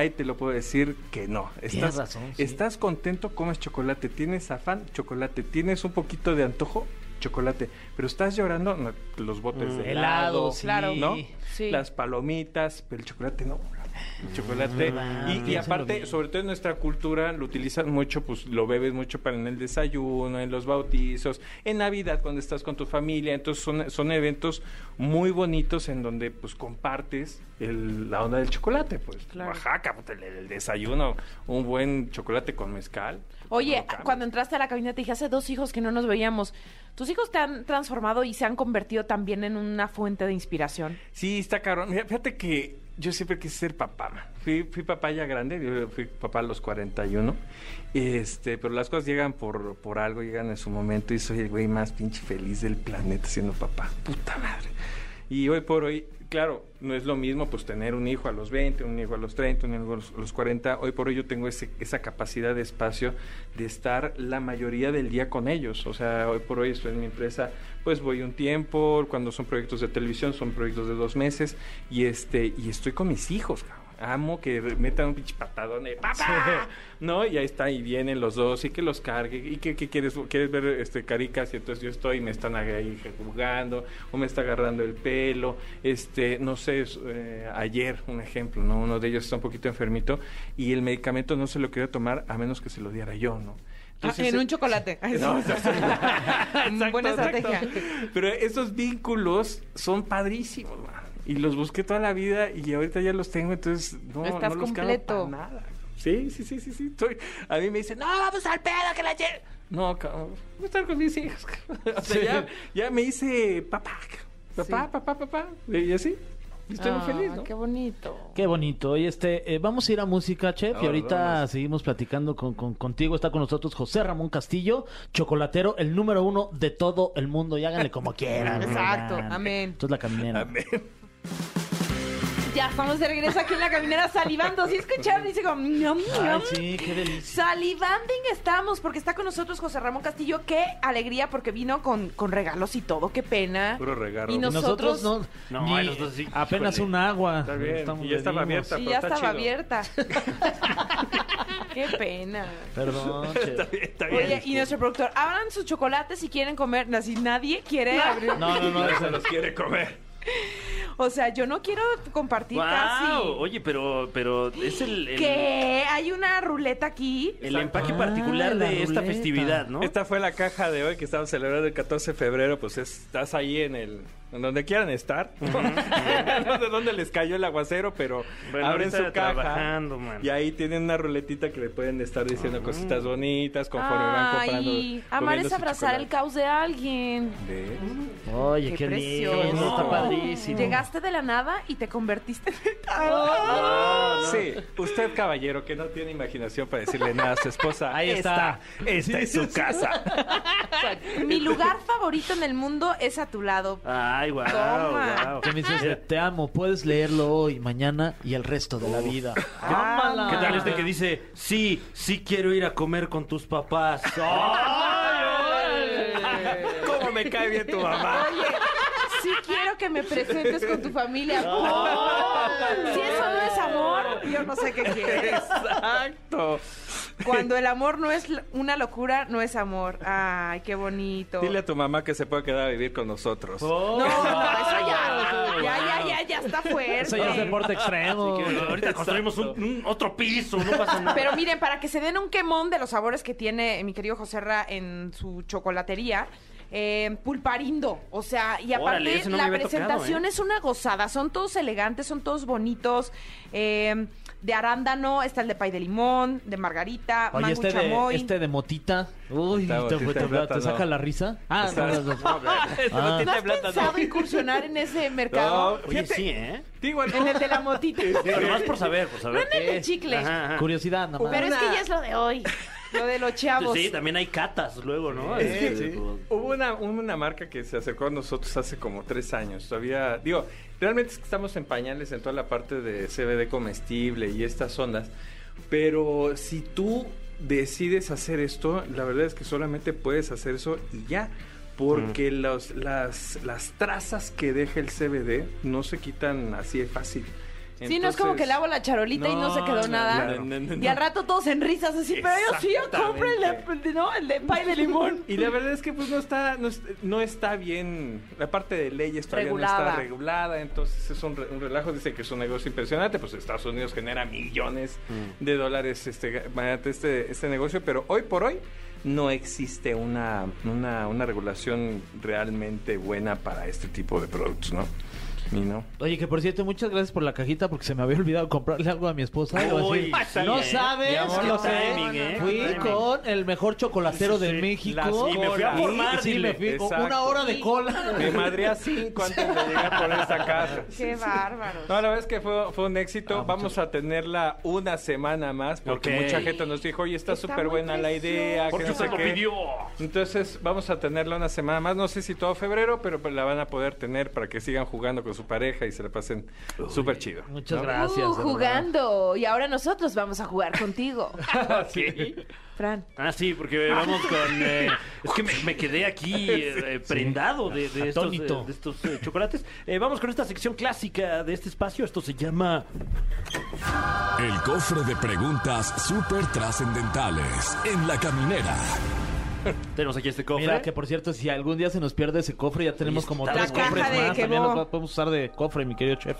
Speaker 10: Ahí te lo puedo decir que no. Estás,
Speaker 4: razón, sí.
Speaker 10: estás contento, comes chocolate. Tienes afán, chocolate. Tienes un poquito de antojo, chocolate. Pero estás llorando, no, los botes de
Speaker 4: Helado,
Speaker 10: helado,
Speaker 4: sí.
Speaker 2: Claro.
Speaker 10: ¿no?
Speaker 2: Sí.
Speaker 10: Las palomitas, pero el chocolate no. chocolate.
Speaker 4: Ah,
Speaker 10: y, aparte, sobre todo en nuestra cultura, lo utilizan mucho, pues lo bebes mucho para en el desayuno, en los bautizos, en Navidad cuando estás con tu familia. Entonces son, son eventos muy bonitos en donde pues compartes el- la onda del chocolate. Pues
Speaker 2: Claro.
Speaker 10: Oaxaca, pues, el, el desayuno, un buen chocolate con mezcal.
Speaker 2: Oye, cuando entraste a la cabina te dije, hace dos hijos que no nos veíamos. ¿Tus hijos te han transformado y se han convertido también en una fuente de inspiración?
Speaker 10: Sí, está cabrón. Mira, Fíjate que yo siempre quise ser papá. Fui, papá ya grande, fui papá a los 41. Este, pero las cosas llegan por, por algo, llegan en su momento y soy el güey más pinche feliz del planeta siendo papá. Puta madre. Y hoy por hoy, claro, no es lo mismo pues tener un hijo a los 20, un hijo a los 30, un hijo a los, a los 40. Hoy por hoy yo tengo ese- esa capacidad de espacio de estar la mayoría del día con ellos. O sea, hoy por hoy estoy en mi empresa, pues voy un tiempo, cuando son proyectos de televisión son proyectos de dos meses y este y estoy con mis hijos, cabrón. Amo que metan un pinche patadón de papá, ¿no? Y ahí está, y vienen los dos, y que los cargue, y que, que quieres, quieres ver este caricas, y entonces yo estoy y me están ahí jugando, o me está agarrando el pelo, este, no sé, eh, ayer, un ejemplo, ¿no? Uno de ellos está un poquito enfermito, y el medicamento no se lo quería tomar a menos que se lo diera yo, ¿no? Entonces,
Speaker 2: Ah, en
Speaker 10: eh,
Speaker 2: un chocolate. Sí.
Speaker 10: no, exacto. Exacto,
Speaker 2: Buena
Speaker 10: exacto.
Speaker 2: estrategia.
Speaker 10: Pero esos vínculos son padrísimos, man. Y los busqué toda la vida y ahorita ya los tengo, entonces no,
Speaker 2: Estás
Speaker 10: no los
Speaker 2: completo.
Speaker 10: para nada. Sí, sí, sí, sí, sí. Estoy, a mí me dicen, no, vamos al pedo, que la lle-". No, cabrón, voy a estar con mis hijos. o sea, ya, ya me hice papá, papá,
Speaker 2: Sí.
Speaker 10: papá, papá. Y así, y estoy muy
Speaker 2: Ah,
Speaker 10: feliz, ¿no?
Speaker 2: Qué bonito.
Speaker 4: Qué bonito. Y este, eh, vamos a ir a música, Chef, y ahorita
Speaker 10: vamos.
Speaker 4: seguimos platicando con, con- contigo. Está con nosotros José Ramón Castillo, chocolatero, el número uno de todo el mundo. Y háganle como quieran.
Speaker 2: Exacto, amén.
Speaker 4: Esto es la caminera.
Speaker 2: Ya estamos de regreso aquí en la caminera salivando. ¿Sí escucharon? Dice como... "Ñam,
Speaker 4: Ay,
Speaker 2: ñam".
Speaker 4: sí, qué delicia.
Speaker 2: Salivanding estamos porque está con nosotros José Ramón Castillo. Qué alegría porque vino con, con regalos y todo. Qué pena.
Speaker 10: Puro regalo.
Speaker 2: Y
Speaker 4: Y
Speaker 2: nosotros...
Speaker 4: nosotros no,
Speaker 3: No, nosotros sí,
Speaker 4: apenas
Speaker 3: híjole.
Speaker 4: un agua.
Speaker 10: Está bien,
Speaker 4: Estamos-
Speaker 10: y ya estaba abierta.
Speaker 2: Y ya
Speaker 10: está
Speaker 2: estaba
Speaker 10: chido.
Speaker 2: abierta. Qué pena.
Speaker 4: Perdón, Chef.
Speaker 3: Está bien.
Speaker 2: Oye, y nuestro productor, abran sus chocolates si quieren comer. Si nadie quiere abrir.
Speaker 4: No, no, no.
Speaker 10: Se los quiere comer.
Speaker 2: O sea, yo no quiero compartir casi.
Speaker 3: Oye, pero, pero es el, el,
Speaker 2: ¿Qué? Hay una ruleta aquí.
Speaker 3: el empaque
Speaker 4: Ah,
Speaker 3: particular
Speaker 4: la
Speaker 3: de esta festividad, ¿no?
Speaker 10: Esta fue la caja de hoy que estamos celebrando el 14 de febrero. Pues es- estás ahí en el. En donde quieran estar. no sé dónde les cayó el aguacero, pero
Speaker 3: Bueno,
Speaker 10: abren su caja. Y ahí tienen una ruletita que le pueden estar diciendo cositas bonitas conforme van comprando.
Speaker 2: Amar es abrazar el caos de alguien.
Speaker 10: ¿Ves?
Speaker 4: Oye,
Speaker 2: Qué
Speaker 4: qué,
Speaker 2: precioso.
Speaker 4: lindo. Está padrísimo.
Speaker 2: Llegaste de la nada y te convertiste en...
Speaker 10: Sí, usted caballero que no tiene imaginación para decirle nada a su esposa.
Speaker 4: Ahí está.
Speaker 10: Esta es su casa.
Speaker 2: Mi lugar favorito en el mundo es a tu lado.
Speaker 3: Ay, wow,
Speaker 2: Toma.
Speaker 3: wow.
Speaker 4: Que me dices, te amo, puedes leerlo hoy, mañana y el resto de la vida. Tómala.
Speaker 3: ¿Qué tal este que dice, sí, sí quiero ir a comer con tus papás?
Speaker 10: ¿Cómo me cae bien tu mamá?
Speaker 2: Oye, sí quiero que me presentes con tu familia. Si eso no es amor, yo no sé qué quieres.
Speaker 10: Exacto.
Speaker 2: Cuando el amor no es una locura, no es amor. Ay, qué bonito.
Speaker 10: Dile a tu mamá que se puede quedar a vivir con nosotros.
Speaker 2: No, no, eso ya, ya, ya, ya, ya está fuerte.
Speaker 4: Eso ya es deporte extremo.
Speaker 3: Que ahorita construimos un, un otro piso, no pasa nada.
Speaker 2: Pero miren, para que se den un quemón de los sabores que tiene mi querido Joserra en su chocolatería, eh, pulparindo. O sea, y aparte
Speaker 3: Órale, no
Speaker 2: la
Speaker 3: tocado,
Speaker 2: presentación
Speaker 3: ¿eh?
Speaker 2: es una gozada. Son todos elegantes, son todos bonitos. eh, de arándano, está el de pay de limón, de margarita,
Speaker 4: Oye,
Speaker 2: mango
Speaker 4: este
Speaker 2: chamoy.
Speaker 4: de, este de motita. Uy, te,
Speaker 10: motita
Speaker 4: te-
Speaker 10: de
Speaker 4: te
Speaker 10: plátano.
Speaker 4: saca la risa. Ah,
Speaker 10: Está-
Speaker 4: no, no, no. Ah.
Speaker 2: ¿No has pensado incursionar en ese mercado?
Speaker 10: No,
Speaker 3: Oye,
Speaker 10: fíjate,
Speaker 3: sí, ¿eh?
Speaker 10: Digo,
Speaker 2: En el de la motita.
Speaker 3: Pero más por saber, por saber.
Speaker 2: No en el de chicle.
Speaker 3: Ajá, ajá.
Speaker 4: Curiosidad, nada más.
Speaker 2: Pero es que ya es lo de hoy. Lo de los chavos.
Speaker 3: Sí, también hay catas luego, ¿no?
Speaker 10: Sí,
Speaker 3: Este,
Speaker 10: sí.
Speaker 3: como-
Speaker 10: Hubo una, una marca que se acercó a nosotros hace como tres años. Todavía, digo, realmente es que estamos en pañales en toda la parte de CBD comestible y estas ondas. Pero si tú decides hacer esto, la verdad es que solamente puedes hacer eso y ya. Porque los, las, las trazas que deja el CBD no se quitan así de fácil.
Speaker 2: Sí, no es como que lavo la charolita y no se quedó
Speaker 10: no,
Speaker 2: nada.
Speaker 10: no, no, no,
Speaker 2: Y al
Speaker 10: no.
Speaker 2: rato todos en risas así, pero yo sí, yo compro el de, no, el de pay de limón.
Speaker 10: Y la verdad es que pues no está, no, es- no está bien, la parte de leyes todavía no
Speaker 2: Regulada.
Speaker 10: está regulada, entonces es un, re- un relajo, dice que es un negocio impresionante, pues Estados Unidos genera millones de dólares este, este, este negocio, pero hoy por hoy no existe una, una, una regulación realmente buena para este tipo de productos, ¿no? Y no.
Speaker 4: Oye, que por cierto, muchas gracias por la cajita porque se me había olvidado comprarle algo a mi esposa.
Speaker 3: Uy, está
Speaker 4: no
Speaker 3: bien.
Speaker 4: sabes,
Speaker 3: amor,
Speaker 4: timing,
Speaker 3: sé.
Speaker 4: ¿eh? Fui con el mejor chocolatero
Speaker 3: Sí, sí,
Speaker 4: de. México.
Speaker 3: Y me fui a formar,
Speaker 4: Sí, me fui
Speaker 10: Exacto.
Speaker 4: una hora de cola.
Speaker 10: Me madré a cinco antes de llegar por esta casa.
Speaker 2: Qué bárbaro.
Speaker 10: No, la verdad es que fue, fue un éxito. Vamos a tenerla una semana más porque mucha gente nos dijo, oye, está súper buena la idea.
Speaker 3: ¿Por
Speaker 10: que no sé
Speaker 3: lo
Speaker 10: qué".
Speaker 3: pidió?
Speaker 10: Entonces vamos a tenerla una semana más. No sé si todo febrero, pero pues la van a poder tener para que sigan jugando con su pareja y se la pasen súper chido.
Speaker 4: Muchas
Speaker 10: ¿no?
Speaker 4: gracias.
Speaker 2: Uh, jugando. Y ahora nosotros vamos a jugar contigo.
Speaker 3: Sí.
Speaker 2: Fran.
Speaker 3: Ah, sí, porque vamos con... eh, es que me, me quedé aquí eh, eh, prendado de, de estos, eh, de estos eh, chocolates. Eh, vamos con esta sección clásica de este espacio. Esto se llama...
Speaker 1: El cofre de preguntas súper trascendentales en la caminera.
Speaker 3: Tenemos aquí este cofre.
Speaker 4: Mira, que por cierto, si algún día se nos pierde ese cofre, ya tenemos como tres
Speaker 2: caja
Speaker 4: cofres
Speaker 2: de
Speaker 4: más. También
Speaker 2: Quebo.
Speaker 4: lo podemos usar de cofre, mi querido chef.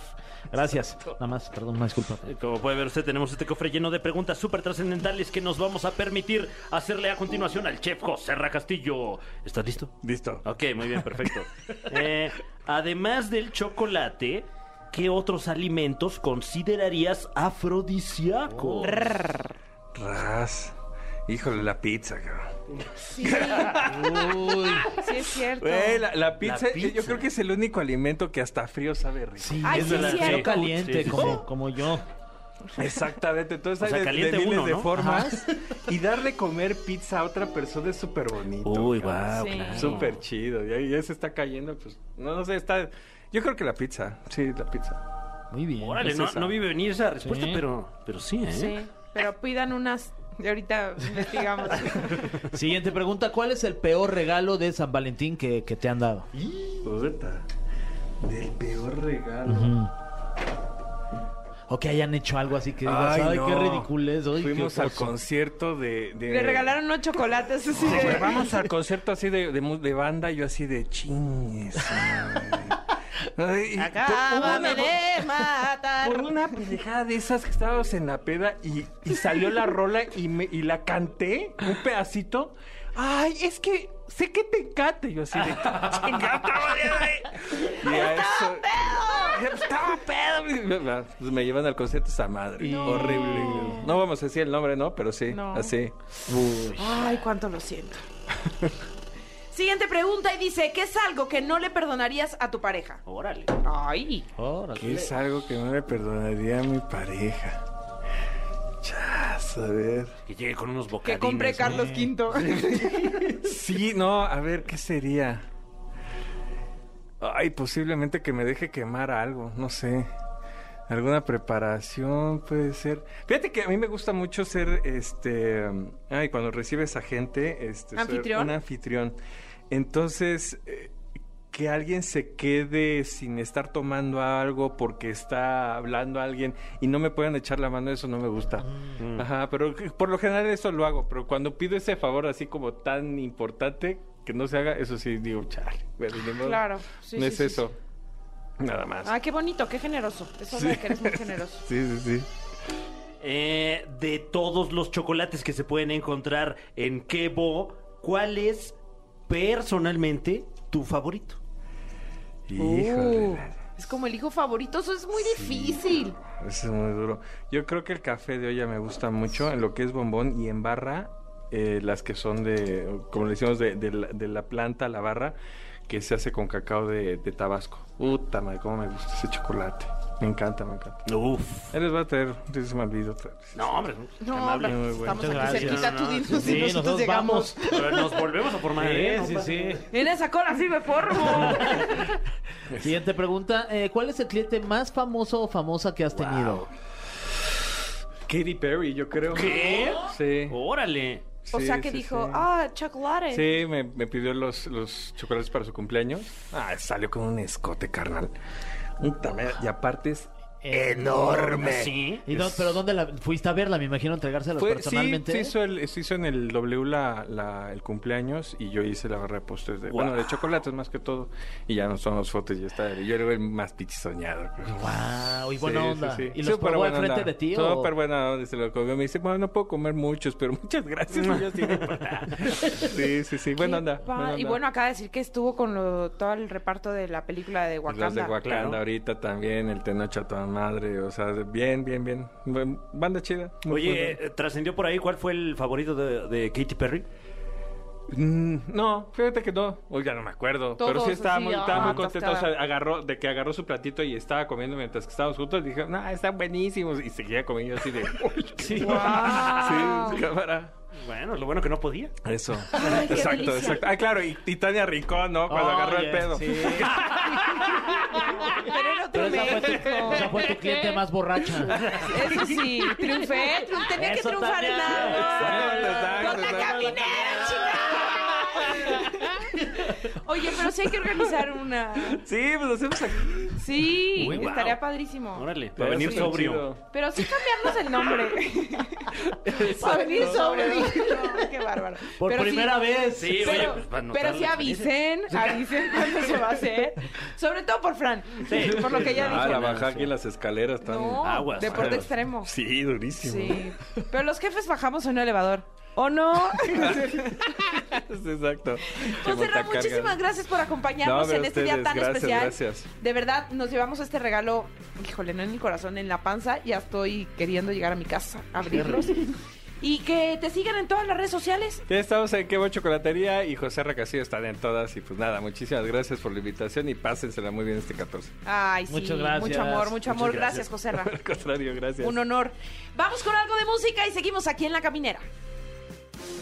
Speaker 4: Gracias. Nada más, perdón, una disculpa.
Speaker 3: Eh, Como puede ver usted, tenemos este cofre lleno de preguntas súper trascendentales que nos vamos a permitir hacerle a continuación al chef José Ra Castillo. ¿Estás listo?
Speaker 10: Listo.
Speaker 3: Ok, muy bien, perfecto. Eh, además del chocolate, ¿qué otros alimentos considerarías afrodisíacos?
Speaker 10: Ras. Híjole, la pizza, cabrón.
Speaker 2: Sí. Sí, es cierto.
Speaker 10: Güey, la, la pizza,
Speaker 3: La pizza.
Speaker 10: yo creo que es el único alimento que hasta frío sabe rico.
Speaker 4: Sí,
Speaker 2: Ay,
Speaker 4: es
Speaker 2: sí,
Speaker 4: la caliente,
Speaker 3: Sí, sí,
Speaker 4: como, yo.
Speaker 10: Exactamente, entonces
Speaker 3: O sea,
Speaker 10: hay de- de, miles
Speaker 3: uno,
Speaker 10: de formas y darle comer pizza a otra persona es súper bonito.
Speaker 3: Uy,
Speaker 2: Sí.
Speaker 3: claro.
Speaker 10: Súper chido. Y ahí ya se está cayendo, pues, no, no sé, está... Yo creo que la pizza, sí, la pizza.
Speaker 4: Muy bien.
Speaker 3: Órale,
Speaker 10: Es
Speaker 3: no, no vi venir esa respuesta,
Speaker 4: Sí.
Speaker 3: pero, pero sí, ¿eh?
Speaker 2: Sí, pero pidan unas. Y ahorita investigamos.
Speaker 4: Siguiente pregunta: ¿Cuál es el peor regalo de San Valentín que, que te han dado?
Speaker 10: Puta. Del peor regalo.
Speaker 4: Ujú. O que hayan hecho algo así que digas, ay,
Speaker 10: no.
Speaker 4: qué ridículo es. ay,
Speaker 10: Fuimos
Speaker 4: qué
Speaker 10: al
Speaker 4: oso".
Speaker 10: concierto de... de-
Speaker 2: Le regalaron unos chocolates así
Speaker 10: Sí,
Speaker 2: de-
Speaker 10: vamos al concierto así de, de, mu- de banda, yo así de chingues. Ay, y por
Speaker 2: Acábame
Speaker 10: una-
Speaker 2: de matar.
Speaker 10: Por una pendejada de esas que estábamos en la peda y, y salió la rola y, me, y la canté un pedacito. Ay, es que sé que te encanta. Y yo así de chingada, Y a eso. Estaba pedo. Pues me llevan al concierto esa madre. Horrible. No vamos a decir el nombre, ¿no? Pero sí,
Speaker 2: No.
Speaker 10: así.
Speaker 2: Ay, cuánto lo siento. Siguiente pregunta y dice, ¿qué es algo que no le perdonarías a tu pareja?
Speaker 3: Órale.
Speaker 2: Ay.
Speaker 4: Órale.
Speaker 10: ¿Qué es algo que no le perdonaría a mi pareja? Chas, a ver.
Speaker 3: Que llegue con unos
Speaker 2: Que
Speaker 3: bocadines.
Speaker 2: compre Carlos V.
Speaker 10: Sí, no, a ver, ¿qué sería? Ay, posiblemente que me deje quemar algo, no sé. Alguna preparación puede ser. Fíjate que a mí me gusta mucho ser, este, ay, cuando recibes a gente, este, un anfitrión. Entonces, eh, que alguien se quede sin estar tomando algo porque está hablando a alguien y no me puedan echar la mano, eso no me gusta.
Speaker 3: Mm.
Speaker 10: Ajá, pero por lo general eso lo hago, pero cuando pido ese favor así como tan importante que no se haga, eso sí digo, chale, pero ni modo.
Speaker 2: Claro. Sí,
Speaker 10: no
Speaker 2: sí,
Speaker 10: es
Speaker 2: sí,
Speaker 10: eso. Nada más.
Speaker 2: Ah, qué bonito, qué generoso. Eso es de que eres muy generoso.
Speaker 10: Sí, sí, sí.
Speaker 3: Eh, de todos los chocolates que se pueden encontrar en Kebo, ¿cuál es personalmente tu favorito?
Speaker 10: Híjole.
Speaker 2: Uh, es como el hijo favorito, eso es muy difícil.
Speaker 10: Eso es muy duro. Yo creo que el café de olla me gusta mucho en lo que es bombón y en barra, eh, las que son de, como le decimos, de, de la, de la planta, la barra, que se hace con cacao de, de Tabasco. Puta madre, cómo me gusta ese chocolate. Me encanta, me encanta.
Speaker 3: Uf.
Speaker 10: Él les va a traer, si se me otra vez.
Speaker 3: No, hombre.
Speaker 2: No,
Speaker 3: amable.
Speaker 2: hombre,
Speaker 10: muy bueno.
Speaker 2: estamos
Speaker 4: Muchas
Speaker 2: aquí
Speaker 4: gracias.
Speaker 2: cerquita, tú
Speaker 3: no,
Speaker 2: dinos
Speaker 4: Sí,
Speaker 2: y nosotros,
Speaker 4: nosotros
Speaker 2: llegamos.
Speaker 4: vamos.
Speaker 3: Pero nos volvemos a formar. ¿eh?
Speaker 4: Sí, sí,
Speaker 3: pasa
Speaker 4: sí.
Speaker 3: nada.
Speaker 2: En esa cola sí me formo.
Speaker 4: Siguiente pregunta: eh, ¿Cuál es el cliente más famoso o famosa que has tenido?
Speaker 10: Katy Perry, yo creo.
Speaker 3: ¿Qué?
Speaker 10: Sí.
Speaker 3: Órale.
Speaker 2: o
Speaker 10: Sí,
Speaker 2: sea que
Speaker 10: sí,
Speaker 2: dijo,
Speaker 10: sí.
Speaker 2: ah, chocolate.
Speaker 10: Sí, me, me pidió los, los chocolates para su cumpleaños. Ah, salió con un escote, carnal. Y aparte es
Speaker 3: enorme.
Speaker 4: ¿Sí? ¿Y ¿Pero dónde la fuiste a verla? Me imagino entregárselos
Speaker 10: Fue- sí,
Speaker 4: personalmente.
Speaker 10: se hizo, el, se hizo en el W la, la- el cumpleaños y yo hice la barra de postres de, bueno, de chocolates más que todo. Y ya nos tomamos fotos y ya está. Yo era el más pichisoñado.
Speaker 4: Wow, y buena
Speaker 10: Sí,
Speaker 4: onda.
Speaker 10: sí, sí.
Speaker 4: ¿Y los
Speaker 10: Súper
Speaker 4: probó
Speaker 10: buena
Speaker 4: enfrente
Speaker 10: onda.
Speaker 4: de ti? o-
Speaker 10: Súper buena onda, se lo comió. Me dice, bueno, no puedo comer muchos, pero muchas gracias. Sí, sí, sí, buena onda,
Speaker 2: Y bueno, acaba de decir que estuvo con lo- todo el reparto de la película de Wakanda.
Speaker 10: Los de Wakanda
Speaker 3: claro.
Speaker 10: ahorita también, el Tenoch a toda madre, o sea, bien, bien, bien. Banda chida.
Speaker 3: Oye, eh, trascendió por ahí cuál fue el favorito de, de Katy Perry.
Speaker 10: Mm, no, fíjate que no, Hoy ya no me acuerdo, pero sí estaba muy,
Speaker 2: ah,
Speaker 10: estaba muy contento, o sea, agarró, de que agarró su platito y estaba comiendo mientras que estábamos juntos, dije, no, están buenísimos, y seguía comiendo así de, sí,
Speaker 2: Wow.
Speaker 10: sí, cámara.
Speaker 3: Bueno, lo bueno que no podía.
Speaker 10: Eso.
Speaker 2: Ay,
Speaker 10: exacto, exacto. Ah, claro, y, y Tania Rincón, ¿no? Cuando agarró el pedo.
Speaker 4: sí.
Speaker 2: Pero en otro
Speaker 4: Pero esa fue, tu, esa fue tu cliente más borracha.
Speaker 2: Eso sí, triunfé, triun- tenía que triunfar en algo.
Speaker 10: Exacto,
Speaker 2: Con la
Speaker 10: exacto.
Speaker 2: Oye, pero sí hay que organizar una.
Speaker 10: Sí, pues lo hacemos aquí.
Speaker 2: Sí,
Speaker 3: Uy, wow.
Speaker 2: estaría padrísimo.
Speaker 3: Órale, para venir sobrio.
Speaker 10: chido.
Speaker 2: Pero sí cambiarnos el nombre. Para venir sobre No, qué bárbaro.
Speaker 4: Por
Speaker 2: Pero sí-
Speaker 4: primera vez.
Speaker 3: Sí, oye,
Speaker 2: Pero,
Speaker 3: pues, para notar
Speaker 2: pero sí avisen, avisen cuándo se va a hacer. Sobre todo por Fran. Por lo que ya
Speaker 10: Ah,
Speaker 2: dije.
Speaker 10: la bajada aquí en las escaleras están.
Speaker 2: No,
Speaker 3: Aguas,
Speaker 2: deporte
Speaker 3: aguas.
Speaker 2: extremo.
Speaker 10: Sí, durísimo.
Speaker 2: Sí. Pero los jefes bajamos en un elevador. ¿O no?
Speaker 10: Exacto.
Speaker 2: José Ra, muchísimas gracias por acompañarnos
Speaker 10: No,
Speaker 2: en este día tan
Speaker 10: gracias,
Speaker 2: especial.
Speaker 10: gracias.
Speaker 2: De verdad, nos llevamos este regalo, híjole, no en el corazón, en la panza. Ya estoy queriendo llegar a mi casa, abrirlos. Y que te sigan en todas las redes sociales.
Speaker 10: Ya estamos en Quebo Chocolatería y José Racasillo están en todas. Y pues nada, muchísimas gracias por la invitación y pásensela muy bien este 14.
Speaker 2: Ay, sí.
Speaker 4: Muchas gracias.
Speaker 2: Mucho amor, mucho
Speaker 3: Muchas
Speaker 2: amor.
Speaker 3: gracias.
Speaker 2: Gracias, José Ra.
Speaker 10: Al contrario, gracias.
Speaker 2: Un honor. Vamos con algo de música y seguimos aquí en La Caminera.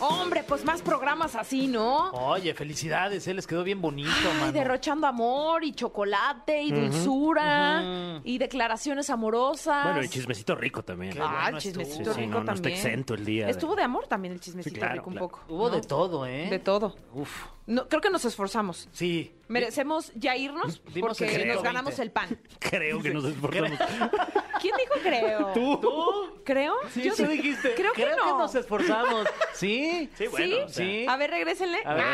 Speaker 2: Hombre, pues más programas así, ¿no?
Speaker 4: Oye, felicidades, ¿eh? les quedó bien bonito,
Speaker 2: Ay,
Speaker 4: mano.
Speaker 2: derrochando amor y chocolate y dulzura
Speaker 4: ujú.
Speaker 2: y declaraciones amorosas.
Speaker 3: Bueno, y chismecito rico también.
Speaker 4: Qué
Speaker 2: Ah,
Speaker 4: bueno
Speaker 2: el
Speaker 4: estuvo.
Speaker 2: chismecito
Speaker 3: Sí, sí,
Speaker 2: rico
Speaker 3: no, no está
Speaker 2: también.
Speaker 3: exento el día de-
Speaker 2: Estuvo de amor también el chismecito
Speaker 3: Sí, claro,
Speaker 2: rico un
Speaker 3: claro.
Speaker 2: poco.
Speaker 4: Hubo
Speaker 2: ¿no?
Speaker 4: de todo, ¿eh?
Speaker 2: De todo.
Speaker 4: Uf.
Speaker 2: No, creo que nos esforzamos.
Speaker 4: Sí.
Speaker 2: Merecemos ya irnos
Speaker 4: Dimos
Speaker 2: porque nos
Speaker 4: 120.
Speaker 2: ganamos el pan.
Speaker 3: Creo que nos esforzamos.
Speaker 2: ¿Quién dijo creo?
Speaker 4: ¿Tú?
Speaker 2: ¿Creo?
Speaker 4: Sí,
Speaker 2: Yo
Speaker 4: tú
Speaker 2: sí-
Speaker 4: dijiste.
Speaker 2: Creo que no.
Speaker 4: nos esforzamos. ¿Sí?
Speaker 3: Sí, bueno.
Speaker 2: ¿Sí?
Speaker 3: o sea,
Speaker 4: Sí.
Speaker 2: A ver, regrésenle.
Speaker 4: A ver.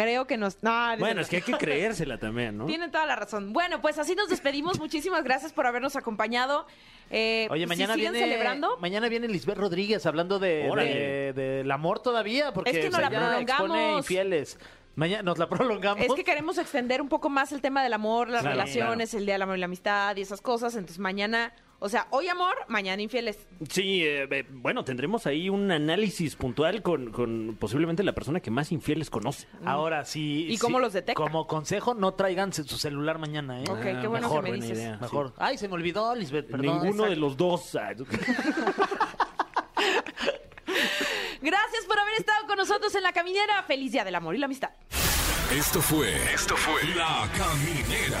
Speaker 2: Creo que nos... No, no
Speaker 3: Bueno,
Speaker 2: es
Speaker 3: que hay que creérsela también, ¿no?
Speaker 2: Tienen toda la razón. Bueno, pues así nos despedimos. Muchísimas gracias por habernos acompañado. Eh,
Speaker 4: Oye,
Speaker 2: si
Speaker 4: mañana
Speaker 2: siguen
Speaker 4: viene.
Speaker 2: celebrando.
Speaker 4: Mañana viene Lisbeth Rodríguez hablando de, de- del amor todavía. Porque
Speaker 2: Es que
Speaker 4: o
Speaker 2: nos
Speaker 4: sea,
Speaker 2: la prolongamos.
Speaker 4: expone infieles. Mañana nos la prolongamos.
Speaker 2: Es que queremos extender un poco más el tema del amor, las
Speaker 3: Claro,
Speaker 2: relaciones, el día del amor y la amistad y esas cosas. Entonces mañana, o sea, hoy amor, mañana infieles.
Speaker 3: Sí, eh, eh, bueno, tendremos ahí un análisis puntual con, con posiblemente la persona que más infieles conoce.
Speaker 4: Ahora sí.
Speaker 2: ¿Y cómo los detecta?
Speaker 4: Como consejo, no traigan su celular mañana, ¿eh?
Speaker 2: Ok, qué bueno
Speaker 4: mejor,
Speaker 2: que me
Speaker 3: buena
Speaker 2: dices.
Speaker 3: idea.
Speaker 4: Mejor. Ay, se me olvidó, Lisbeth, perdón.
Speaker 3: Ninguno
Speaker 4: Exacto.
Speaker 3: de los dos. ah,
Speaker 2: Gracias por haber estado con nosotros en la caminera. Feliz día del amor y la amistad.
Speaker 1: Esto fue. Esto fue. La Caminera.